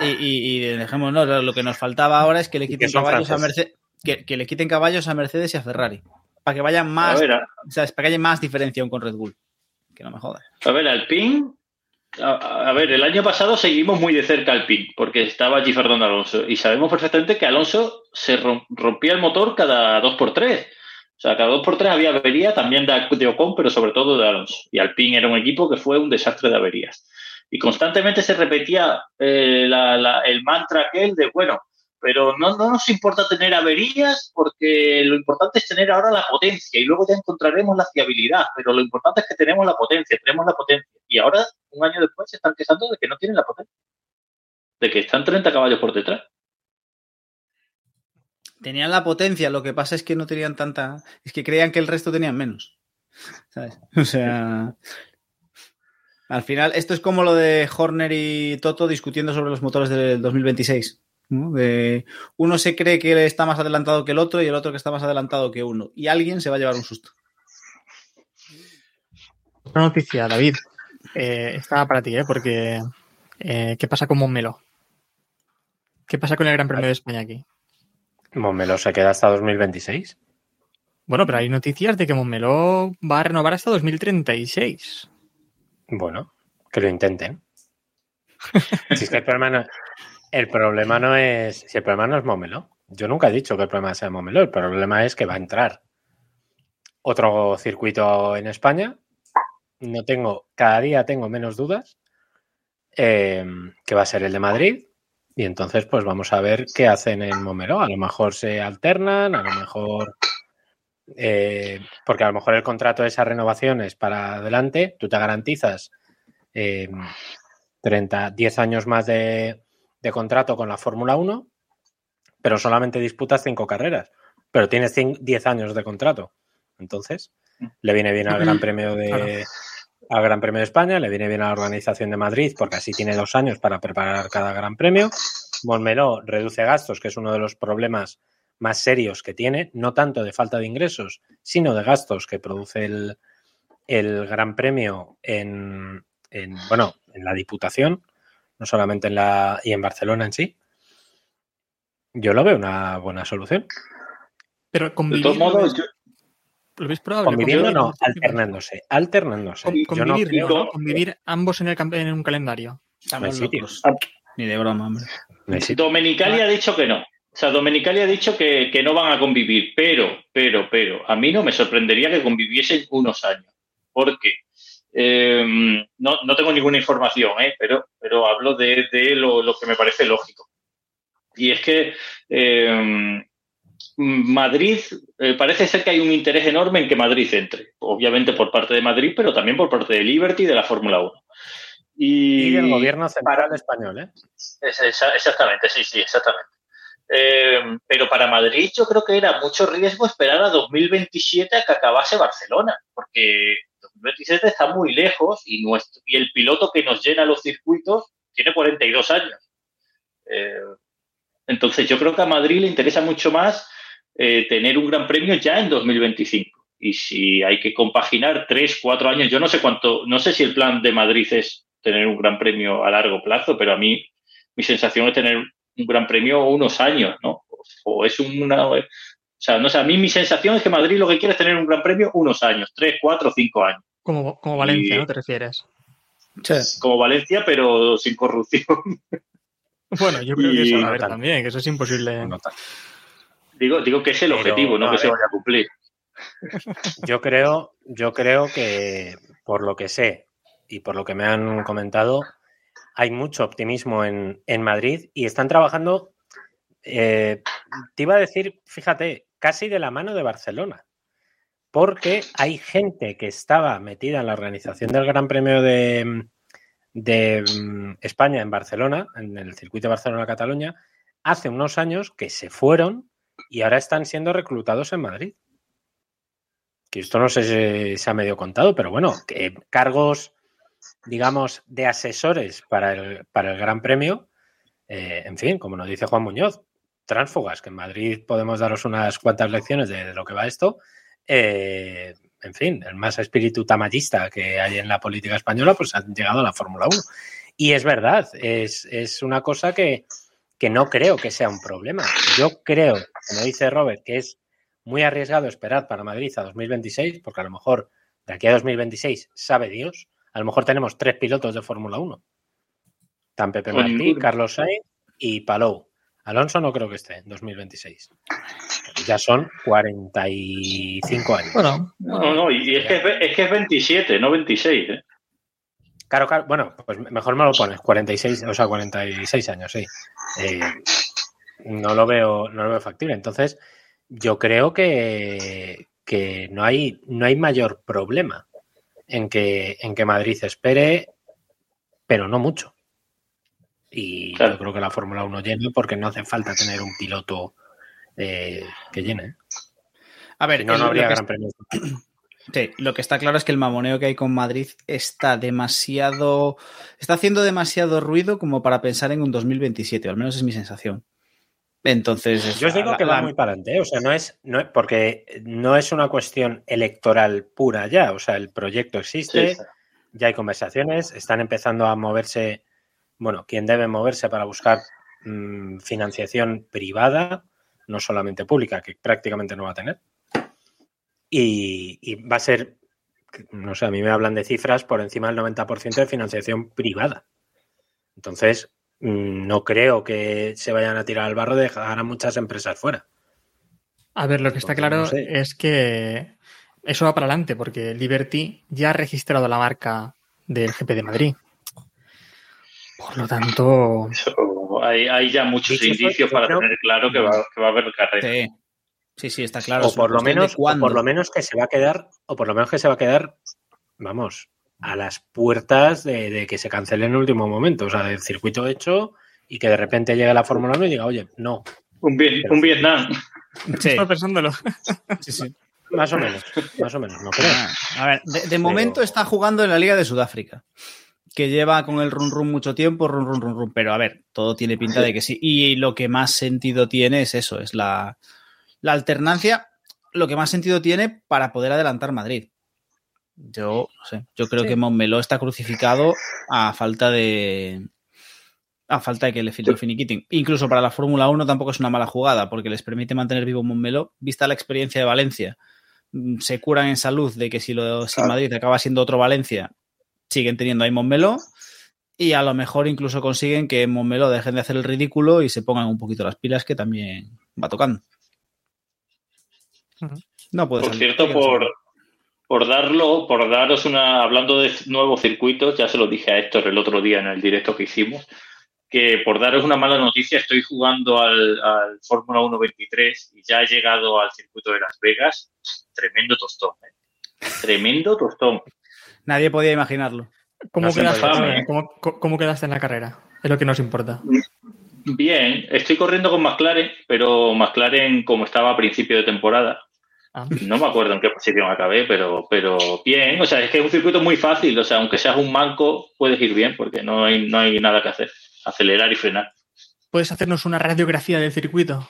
Y, y, y dejemos, no, lo que nos faltaba ahora es que le quiten caballos a. Mercedes. Que, que le quiten caballos a Mercedes y a Ferrari. Para que vayan más. A ver, a, o sea, para que haya más diferencia aún con Red Bull. Que no me jodas. a ver, Alpine. A, ver, el año pasado seguimos muy de cerca Alpine, porque estaba allí Fernando Alonso. Y sabemos perfectamente que Alonso se rom- rompía el motor cada dos por tres. O sea, cada dos por tres había avería también de, de Ocon, pero sobre todo de Alonso. Y Alpine era un equipo que fue un desastre de averías. Y constantemente se repetía eh, la- la- el mantra aquel de, bueno, pero no, no nos importa tener averías porque lo importante es tener ahora la potencia y luego ya encontraremos la fiabilidad, pero lo importante es que tenemos la potencia, tenemos la potencia. Y ahora, un año después, se están quejando de que no tienen la potencia, de que están 30 caballos por detrás. Tenían la potencia, lo que pasa es que no tenían tanta. Es que creían que el resto tenían menos. ¿Sabes? O sea. Al final, esto es como lo de Horner y Toto discutiendo sobre los motores del 2026. ¿No? De, uno se cree que está más adelantado que el otro y el otro que está más adelantado que uno. Y alguien se va a llevar un susto. Otra noticia, David. Eh, estaba para ti, ¿eh? Porque eh, ¿qué pasa con Montmeló? ¿Qué pasa con el Gran Premio de España aquí? Montmeló se queda hasta 2026. Bueno, pero hay noticias de que Montmeló va a renovar hasta 2036. Bueno, que lo intenten. (laughs) si es que el problema no, el problema no es. Si el problema no es Montmeló. Yo nunca he dicho que el problema sea Montmeló. El problema es que va a entrar otro circuito en España. No tengo, cada día tengo menos dudas. eh, que va a ser el de Madrid. Y entonces, pues vamos a ver qué hacen en Montmeló. A lo mejor se alternan, a lo mejor. eh, porque a lo mejor el contrato de esas renovaciones para adelante, tú te garantizas eh, 30, 10 años más de, de contrato con la Fórmula 1, pero solamente disputas 5 carreras, pero tienes cin- 10 años de contrato. Entonces, le viene bien al Gran Premio de al Gran Premio de España, le viene bien a la organización de Madrid, porque así tiene dos años para preparar cada Gran Premio. Montmeló reduce gastos, que es uno de los problemas más serios que tiene, no tanto de falta de ingresos, sino de gastos que produce el, el Gran Premio en, en, bueno, en la Diputación, no solamente en la y en Barcelona en sí. Yo lo veo una buena solución. Pero De convivir, todos ¿lo modos, yo, ¿lo ves probable? Conviviendo no, alternándose, alternándose. con- Yo no convivir, creo- ¿no? Convivir ambos en, el, en un calendario. Estamos sitio. locos. Ni de broma, hombre. Domenicali ha dicho que no. O sea, Domenicali ha dicho que, que no van a convivir, pero, pero, pero, a mí no me sorprendería que conviviesen unos años. Porque eh, no, no tengo ninguna información, ¿eh? pero, pero hablo de, de lo, lo que me parece lógico. Y es que eh, Madrid, eh, parece ser que hay un interés enorme en que Madrid entre. Obviamente por parte de Madrid, pero también por parte de Liberty y de la Fórmula 1. Y, Y del gobierno central para- español, ¿eh? es- exactamente, sí, sí, exactamente. Eh, pero para Madrid yo creo que era mucho riesgo esperar a 2027 a que acabase Barcelona, porque 2027 está muy lejos y, nuestro, y el piloto que nos llena los circuitos tiene 42 años. Eh, entonces yo creo que a Madrid le interesa mucho más eh, tener un gran premio ya en 2025. Y si hay que compaginar tres, cuatro años, yo no sé cuánto, no sé si el plan de Madrid es tener un gran premio a largo plazo, pero a mí mi sensación es tener un gran premio unos años, ¿no? O es una... O sea, no sé, a mí mi sensación es que Madrid lo que quiere es tener un gran premio unos años, tres, cuatro, cinco años. Como, como Valencia, Y- ¿no? ¿Te refieres? Como Valencia, pero sin corrupción. (laughs) Bueno, yo creo que eso va a no también, que eso es imposible. No. Digo, digo que es el Pero, objetivo, no a que se vaya a cumplir. Yo creo, yo creo que por lo que sé y por lo que me han comentado, hay mucho optimismo en, en Madrid y están trabajando, eh, te iba a decir, fíjate, casi de la mano de Barcelona, porque hay gente que estaba metida en la organización del Gran Premio de, de mm, España en Barcelona, en el circuito Barcelona-Cataluña, hace unos años que se fueron y ahora están siendo reclutados en Madrid que esto no sé si se ha medio contado, pero bueno, que cargos, digamos, de asesores para el, para el Gran Premio, eh, en fin, como nos dice Juan Muñoz, tránsfugas, que en Madrid podemos daros unas cuantas lecciones de lo que va esto. Eh, en fin, el más espíritu tamayista que hay en la política española, pues han llegado a la Fórmula 1. Y es verdad, es, es una cosa que, que no creo que sea un problema. Yo creo, como dice Robert, que es muy arriesgado esperar para Madrid a 2026, porque a lo mejor de aquí a 2026 sabe Dios, a lo mejor tenemos tres pilotos de Fórmula 1. Tan Pepe Martí. Carlos Sainz y Palou. Alonso no creo que esté en 2026. Ya son 45 años. Bueno, No, no, y es que es, ve- es que es 27, no 26. ¿eh? Claro, claro, bueno, pues mejor me lo pones, 46, o sea, 46 años, sí. Eh, no lo veo, no lo veo factible. Entonces, yo creo que, que no hay, no hay mayor problema en que, en que Madrid espere, pero no mucho. Y Claro. yo creo que la Fórmula 1 llena porque no hace falta tener un piloto eh, que llene. A ver, Si no, el- no habría lo, que, gran premio. (clears throat) sí, lo que está claro es que el mamoneo que hay con Madrid está demasiado. Está haciendo demasiado ruido como para pensar en un 2027, o al menos es mi sensación. Entonces. es- Yo os digo la- que va la- muy para adelante, ¿eh? o sea, no es, no es- porque no es una cuestión electoral pura ya, o sea, el proyecto existe, Sí, sí. ya hay conversaciones, están empezando a moverse, bueno, quien debe moverse para buscar mm, financiación privada, no solamente pública, que prácticamente no va a tener. Y, y va a ser, no sé, a mí me hablan de cifras por encima del 90% de financiación privada. Entonces, mm, no creo que se vayan a tirar al barro de dejar a muchas empresas fuera. a ver, lo que está claro no sé. es que eso va para adelante, porque Liberty ya ha registrado la marca del GP de Madrid. Por lo tanto, Eso, hay, hay ya muchos indicios para creo- tener claro que va, que va a haber carrera. Sí, sí, sí, está claro. o por lo menos, o por lo menos que se va a quedar, o por lo menos que se va a quedar, vamos, a las puertas de, de que se cancele en el último momento, o sea, del circuito hecho y que de repente llegue la Fórmula 1 y diga, oye, no, Un, Vie- un Vietnam. Sí, estaba pensándolo. sí, sí. más o menos, más o menos, no creo. A ver, de, de momento está jugando en la Liga de Sudáfrica, que lleva con el run run mucho tiempo, run run run run, pero a ver, todo tiene pinta de que sí. Y lo que más sentido tiene es eso, es la, la alternancia, lo que más sentido tiene para poder adelantar Madrid. Yo, no sé, yo creo Sí. que Montmeló está crucificado a falta de. A falta de que le lo finiquiten. Incluso para la Fórmula 1 tampoco es una mala jugada, porque les permite mantener vivo Montmeló. Vista la experiencia de Valencia, mm, se curan en salud de que si, lo, si. Madrid acaba siendo otro Valencia, siguen teniendo ahí Montmeló. Y a lo mejor incluso consiguen que en Montmeló dejen de hacer el ridículo y se pongan un poquito las pilas, que también va tocando. No puede Por salir. cierto, por, por darlo, por daros una, hablando de nuevos circuitos, ya se lo dije a Héctor el otro día en el directo que hicimos, que por daros una mala noticia, estoy jugando al, al Fórmula 1 23 y ya he llegado al circuito de Las Vegas. Tremendo tostón, ¿eh? Tremendo tostón. Nadie podía imaginarlo. ¿Cómo, No quedaste, eh? saber. ¿Cómo, cómo- cómo quedaste en la carrera? Es lo que nos importa. Bien, estoy corriendo con McLaren, pero McLaren como estaba a principio de temporada, Ah. no me acuerdo en qué posición acabé, pero, pero bien, o sea, es que es un circuito muy fácil, o sea, aunque seas un manco, puedes ir bien porque no hay, no hay nada que hacer, acelerar y frenar. ¿Puedes hacernos una radiografía del circuito?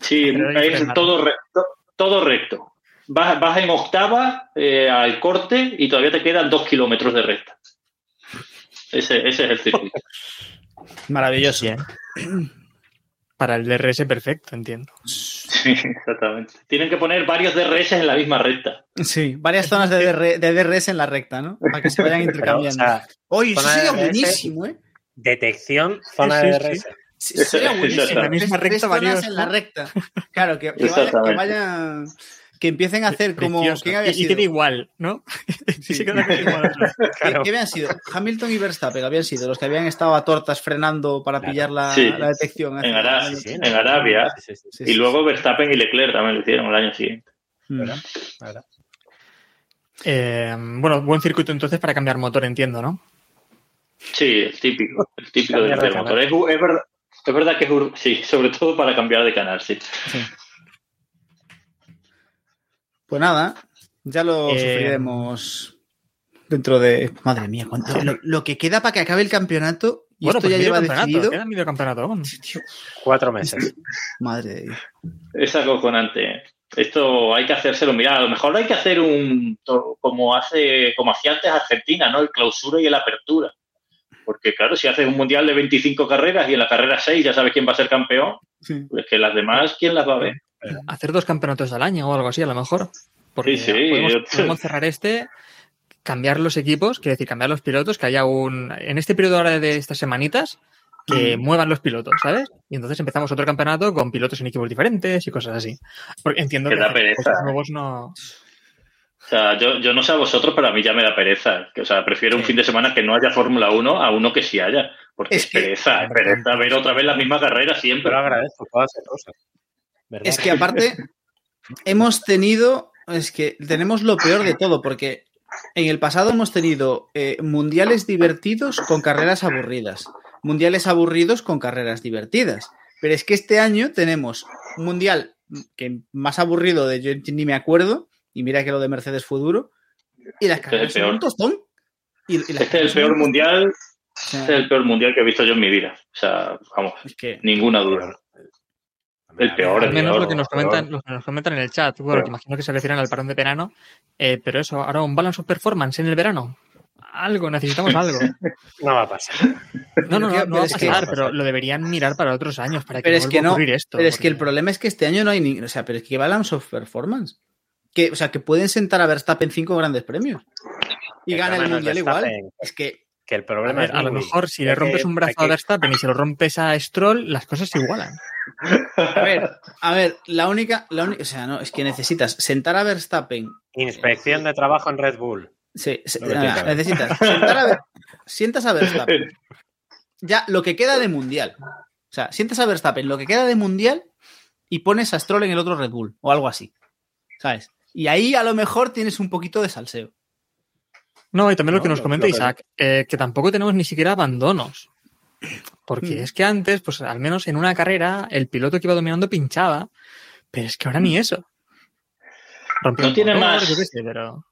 Sí, (laughs) es todo recto, todo recto. Vas, vas en octava eh, al corte y todavía te quedan dos kilómetros de recta. Ese, ese es el circuito. (laughs) Maravilloso. Bien. Para el DRS perfecto, entiendo. Sí, exactamente. Tienen que poner varios DRS en la misma recta. Sí, varias zonas de, DR de DRS en la recta, ¿no? Para que se vayan (laughs) Pero, o intercambiando. sea, Oye, eso sería DRS. buenísimo, ¿eh? detección, zona Sí, de DRS. Sí, sería (laughs) Exacto. buenísimo. En la misma recta varios, en la recta. Claro, que, que vaya- que Exactamente. Que empiecen a hacer como. ¿Quién había y, y sido? queda igual, ¿no? (laughs) Sí, se queda igual. ¿Qué, (laughs) qué habían sido? Hamilton y Verstappen habían sido los que habían estado a tortas frenando para Claro. pillar la, Sí. la detección. En. Sí, en Arabia. Sí, sí, sí. Sí, Y sí, luego Verstappen y Leclerc también lo hicieron el año siguiente. sí. Mm. ¿Verdad? ¿Verdad? Eh, bueno, buen circuito entonces para cambiar motor, entiendo, ¿no? Sí, el típico, el típico del Cambiar de motor. Es, es verdad, es verdad que es sí, sobre todo para cambiar de canal, sí. Sí. Pues nada, ya lo Eh, sufriremos dentro de. Madre mía, cuánto- lo, lo que queda para que acabe el campeonato y bueno, esto pues ya medio lleva campeonato, decidido. Queda medio campeonato aún. Cuatro meses. (laughs) Madre de Dios. Es acojonante. Esto hay que hacérselo. Mira, a lo mejor hay que hacer un como hace, como hacía antes Argentina, ¿no? El clausura y el apertura. Porque claro, si haces un mundial de 25 carreras y en la carrera 6 ya sabes quién va a ser campeón, Sí. pues que las demás, ¿quién las va a ver? (laughs) Hacer dos campeonatos al año o algo así, a lo mejor. Porque Sí, sí, podemos, yo- podemos cerrar este, cambiar los equipos, quiere decir, cambiar los pilotos, que haya un. En este periodo ahora de estas semanitas, que muevan los pilotos, ¿sabes? Y entonces empezamos otro campeonato con pilotos en equipos diferentes y cosas así. Porque entiendo Que ¿eh? nuevos no. O sea, yo, yo no sé a vosotros, pero a mí ya me da pereza. Que, o sea, prefiero un fin de semana que no haya Fórmula 1 a uno que sí haya. Porque Es es, que- pereza, es pereza ver otra vez la misma carrera siempre. Pero agradezco todas esas cosas. ¿Verdad? Es que aparte, hemos tenido. Es que tenemos lo peor de todo, porque en el pasado hemos tenido eh, mundiales divertidos con carreras aburridas. Mundiales aburridos con carreras divertidas. Pero es que este año tenemos un mundial que más aburrido de yo ni me acuerdo, y mira que lo de Mercedes fue duro, y las Este es el carreras son peor. un tostón. Y, y las Este es el peor un mundial, este es el peor mundial que he visto yo en mi vida. O sea, vamos, Es que ninguna duda. El peor, Al el menos peor, lo que nos comentan, lo que nos comentan en el chat. Bueno, que imagino que se refieren al parón de verano. Eh, pero eso, ahora un balance of performance en el verano. Algo, necesitamos algo. (laughs) No va a pasar. No, no, no, Pero no va a pasar, pero lo deberían mirar para otros años, para que Pero no es que a no, ocurrir esto. Pero es que el problema es que este año no hay ni. O sea, pero es que balance of performance. Que, o sea, que pueden sentar a Verstappen cinco grandes premios. Y gana el mundial igual. Es que. Que el A, problema ver, es a lo mejor si le rompes un brazo a Verstappen y se lo rompes a Stroll, las cosas se igualan. A ver, a ver, la única. La única o sea, no, es que necesitas sentar a Verstappen. Inspección de trabajo en Red Bull. Sí, se- No me nada, entiendo. necesitas sentar a Ver- sientas a Verstappen. Ya, lo que queda de mundial. O sea, sientas a Verstappen lo que queda de mundial y pones a Stroll en el otro Red Bull o algo así. ¿Sabes? Y ahí a lo mejor tienes un poquito de salseo. No, y también lo No, que nos comenta Isaac, eh, que tampoco tenemos ni siquiera abandonos. Porque Mm. es que antes, pues al menos en una carrera, el piloto que iba dominando pinchaba, pero es que ahora ni eso. Rompió No tiene motor, más- yo qué sé, pero...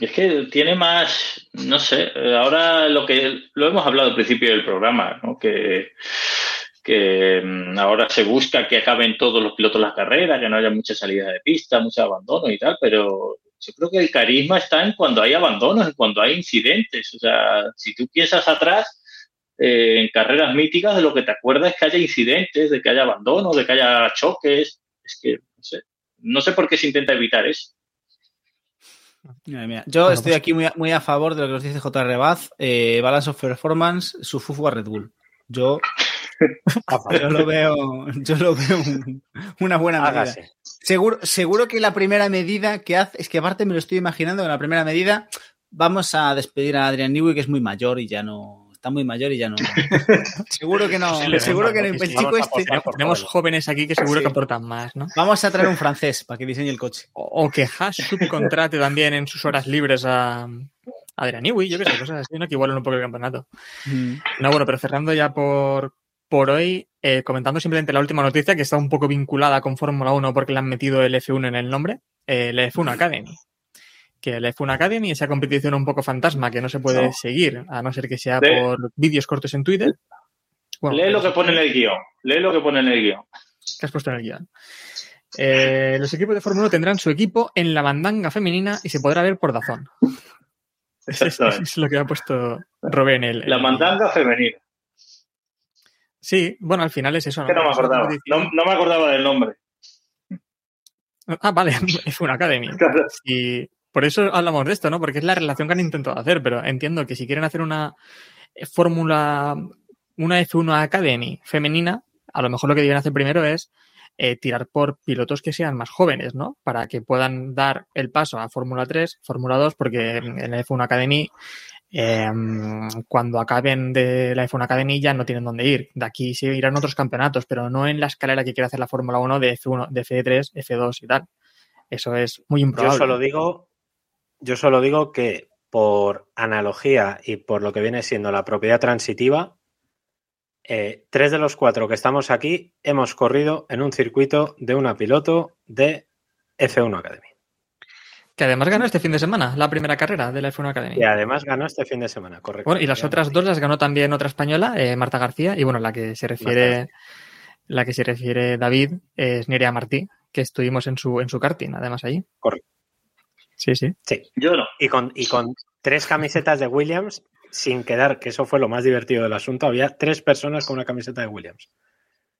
Es que tiene más, no sé, ahora lo que lo hemos hablado al principio del programa, ¿no? que, que mm, ahora se busca que acaben todos los pilotos las carreras, que no haya muchas salidas de pista, mucho abandono y tal, pero Yo creo que el carisma está en cuando hay abandonos, en cuando hay incidentes. O sea, si tú piensas atrás, eh, en carreras míticas, de lo que te acuerdas es que haya incidentes, de que haya abandonos, de que haya choques. Es que, no sé, no sé por qué se intenta evitar eso. Yo Bueno, estoy pues- aquí muy a, muy a favor de lo que nos dice J.R. Baz. Eh, balance of performance, su fufu a Red Bull. Yo, (laughs) (laughs) yo lo veo, yo lo veo un- una buena medida. Hágase. Seguro, seguro que la primera medida que hace, es que aparte me lo estoy imaginando, en la primera medida vamos a despedir a Adrian Newey, que es muy mayor y ya no, está muy mayor y ya no. (laughs) seguro que no, seguro que no. El chico este, Tenemos jóvenes aquí que seguro Sí. que aportan más, ¿no? vamos a traer un francés para que diseñe el coche. O, o que Haas subcontrate también en sus horas libres a, a Adrian Newey, yo qué sé, cosas así, ¿no? Que igualen un poco el campeonato. No, bueno, pero cerrando ya por, por hoy, eh, comentando simplemente la última noticia que está un poco vinculada con Fórmula 1 porque le han metido el F1 en el nombre, eh, el F1 Academy. Que el F1 Academy, esa competición un poco fantasma que no se puede No. seguir, a no ser que sea por vídeos cortos en Twitter. Bueno, Lee lo que pone en el guion. Lee lo que pone en el guion. que has puesto en el guion. Eh, los equipos de Fórmula 1 tendrán su equipo en la mandanga femenina y se podrá ver por Dazón. (laughs) Eso es, lo que ha puesto Robé en el. La mandanga femenina. Sí, bueno, al final es eso. Que no me acordaba. No, no me acordaba del nombre. Ah, vale, (laughs) es una Academy. Claro. Y por eso hablamos de esto, ¿no? Porque es la relación que han intentado hacer, pero entiendo que si quieren hacer una eh, fórmula, una F1 Academy femenina, a lo mejor lo que deben hacer primero es eh, tirar por pilotos que sean más jóvenes, ¿no? Para que puedan dar el paso a Fórmula 3, Fórmula 2, porque en la F1 Academy, eh, cuando acaben de la F1 Academy ya no tienen dónde ir. De aquí se irán otros campeonatos, pero no en la escalera que quiere hacer la Fórmula 1 de F1, de F3, F2 y tal. Eso es muy Yo improbable. solo digo, yo solo digo que por analogía y por lo que viene siendo la propiedad transitiva, eh, tres de los cuatro que estamos aquí hemos corrido en un circuito de una piloto de F1 Academy. Que además ganó este fin de semana la primera carrera de la F1 Academy. Y además ganó este fin de semana, correcto. Bueno, y las otras dos las ganó también otra española, eh, Marta García, y bueno, la que se refiere, la que se refiere David es Nerea Martí, que estuvimos en su, en su karting, además allí. Correcto. Sí, sí. Sí. Yo no. Y con, y con tres camisetas de Williams, sin quedar, que eso fue lo más divertido del asunto, había tres personas con una camiseta de Williams.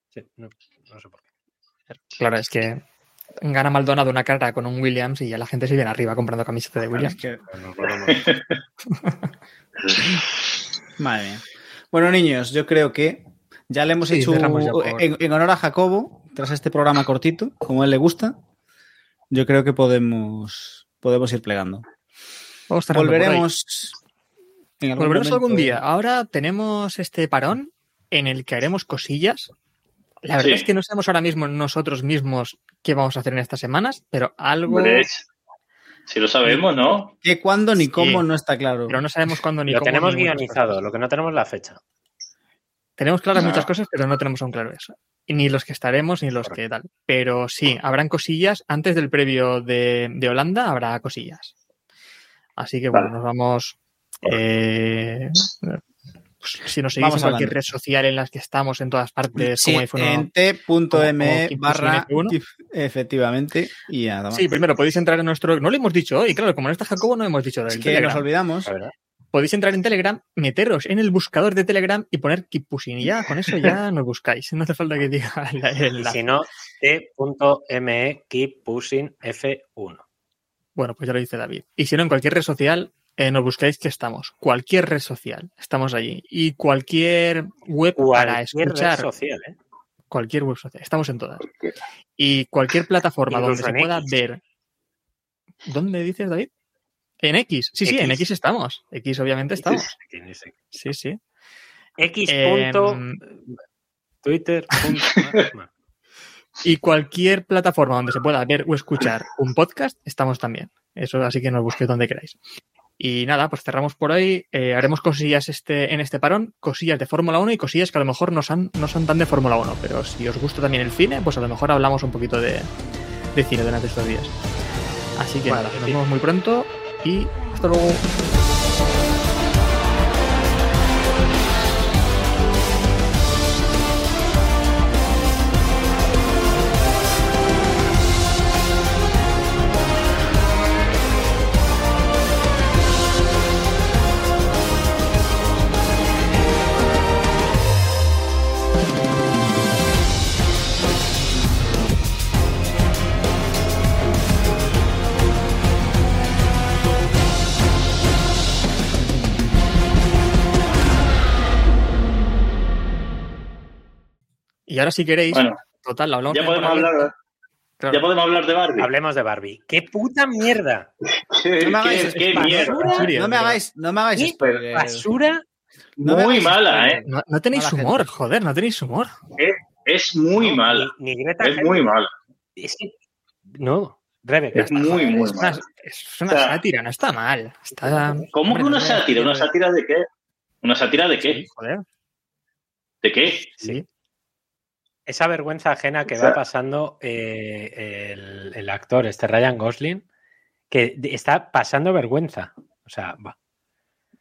Sí, no, no sé por qué. Claro, es que gana Maldonado una carrera con un Williams y ya la gente se viene arriba comprando camiseta de Williams. (laughs) Madre mía. Bueno, niños, yo creo que ya le hemos Sí, hecho ya en, en honor a Jacobo, tras este programa cortito, como a él le gusta, yo creo que podemos, podemos ir plegando. Volveremos. en algún Volveremos algún día. Ahora tenemos este parón en el que haremos cosillas. La verdad Sí. es que no sabemos ahora mismo nosotros mismos qué vamos a hacer en estas semanas, pero algo. Si lo sabemos, ¿no? Que cuándo ni Sí. cómo no está claro. Pero no sabemos cuándo ni Lo cómo. tenemos ni muchas guionizado, lo que no tenemos la fecha. Tenemos claras No. muchas cosas, pero no tenemos aún claro eso. Y ni los que estaremos, ni los que tal. Pero sí, habrán cosillas. Antes del previo de, de Holanda habrá cosillas. Así que bueno, Vale. nos vamos. eh, pues, si nos seguís Vamos en cualquier hablando. red social en las que estamos, en todas partes, Sí, como iPhone. en t.me barra F1. GIF, efectivamente. Y ya, toma. Sí, primero podéis entrar en nuestro. No lo hemos dicho hoy, claro, como no está Jacobo, no hemos dicho del es que Telegram. nos olvidamos. La verdad. Podéis entrar en Telegram, meteros en el buscador de Telegram y poner Keep Pushing. Y ya con eso ya nos buscáis. No hace falta que diga (laughs) la- el Y enlace. si no, t.me keep pushing F1. Bueno, pues ya lo dice David. Y si no, en cualquier red social eh, nos buscáis que estamos. Cualquier red social, estamos allí. Y cualquier web para Cualquier red escuchar, social, ¿eh? cualquier web social, estamos en todas. Y cualquier plataforma donde se pueda X. ver. ¿Dónde dices, David? En X. Sí, sí, en X. Estamos. X obviamente estamos. Sí, sí. X. Punto, Twitter. punto- (laughs) Y cualquier plataforma donde se pueda ver o escuchar un podcast, estamos también. Eso así que nos busquéis donde queráis. Y nada, pues cerramos por hoy. Eh, haremos cosillas este, en este parón, cosillas de Fórmula 1 y cosillas que a lo mejor no son, no son tan de Fórmula 1. Pero si os gusta también el cine, pues a lo mejor hablamos un poquito de, de cine durante estos días. Así que Vale, nada, nos vemos muy pronto y hasta luego. Y ahora si queréis, Bueno, total, lo hablamos. ya podemos hablar, Claro. ya podemos hablar de Barbie. Hablemos de Barbie. ¡Qué puta mierda! (laughs) ¿Qué, No me hagáis qué- mierda. No me hagáis, no me hagáis ¡Qué spoilers. basura! No Muy hagáis mala. ¿eh? No, no tenéis Mala humor, gente. joder, no tenéis humor. Es muy mala. Ni, ni Greta Es muy mala. Es que- No, Rebeca. Es muy, muy Es una, es una O sea, sátira, no está mal. Está... ¿Cómo que Hombre, una no voy a sátira? ¿Una sátira de qué? ¿Una sátira de Sí, qué? joder, ¿De qué? sí. Esa vergüenza ajena que O sea- va pasando eh, el, el actor, este Ryan Gosling, que está pasando vergüenza. O sea, va.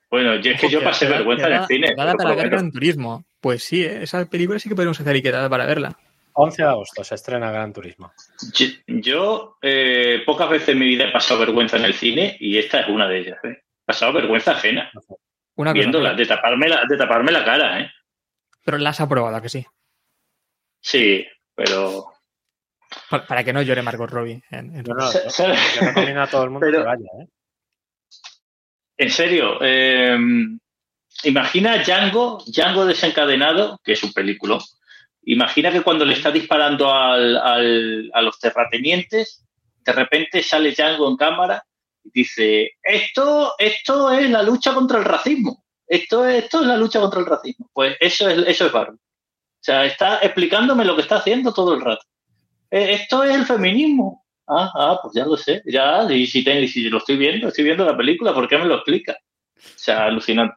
Bueno, yo es que yo pasé da- vergüenza en el cine. que da pero para ver Gran Turismo. Pues sí, eh, esa película sí que podemos hacer y que da para verla. 11 de agosto se estrena Gran Turismo. Yo, yo, eh, pocas veces en mi vida he pasado vergüenza en el cine y esta es una de ellas. ¿eh? He pasado vergüenza ajena Una cosa, viéndola, de taparme, la, de taparme la cara. ¿eh? pero la has aprobado, ¿a que sí. Sí, pero... Pa- Para que no llore Margot Robbie. en- en- No, no, Sa- yo, ¿sabes? yo recomiendo a todo el mundo Pero- que (laughs) vaya. ¿eh? En serio, eh, imagina Django, Django desencadenado, que es un película. Imagina que cuando le está disparando al- al- a los terratenientes, de repente sale Django en cámara y dice, esto, esto es la lucha contra el racismo. Esto es, esto es la lucha contra el racismo. Pues eso es, eso es Barbie. Sea, está explicándome lo que está haciendo todo el rato. Eh, esto es el feminismo. Ah, ah, pues ya lo sé. Ya, y si, te- y si lo estoy viendo, estoy viendo la película, ¿por qué me lo explica? O sea, alucinante.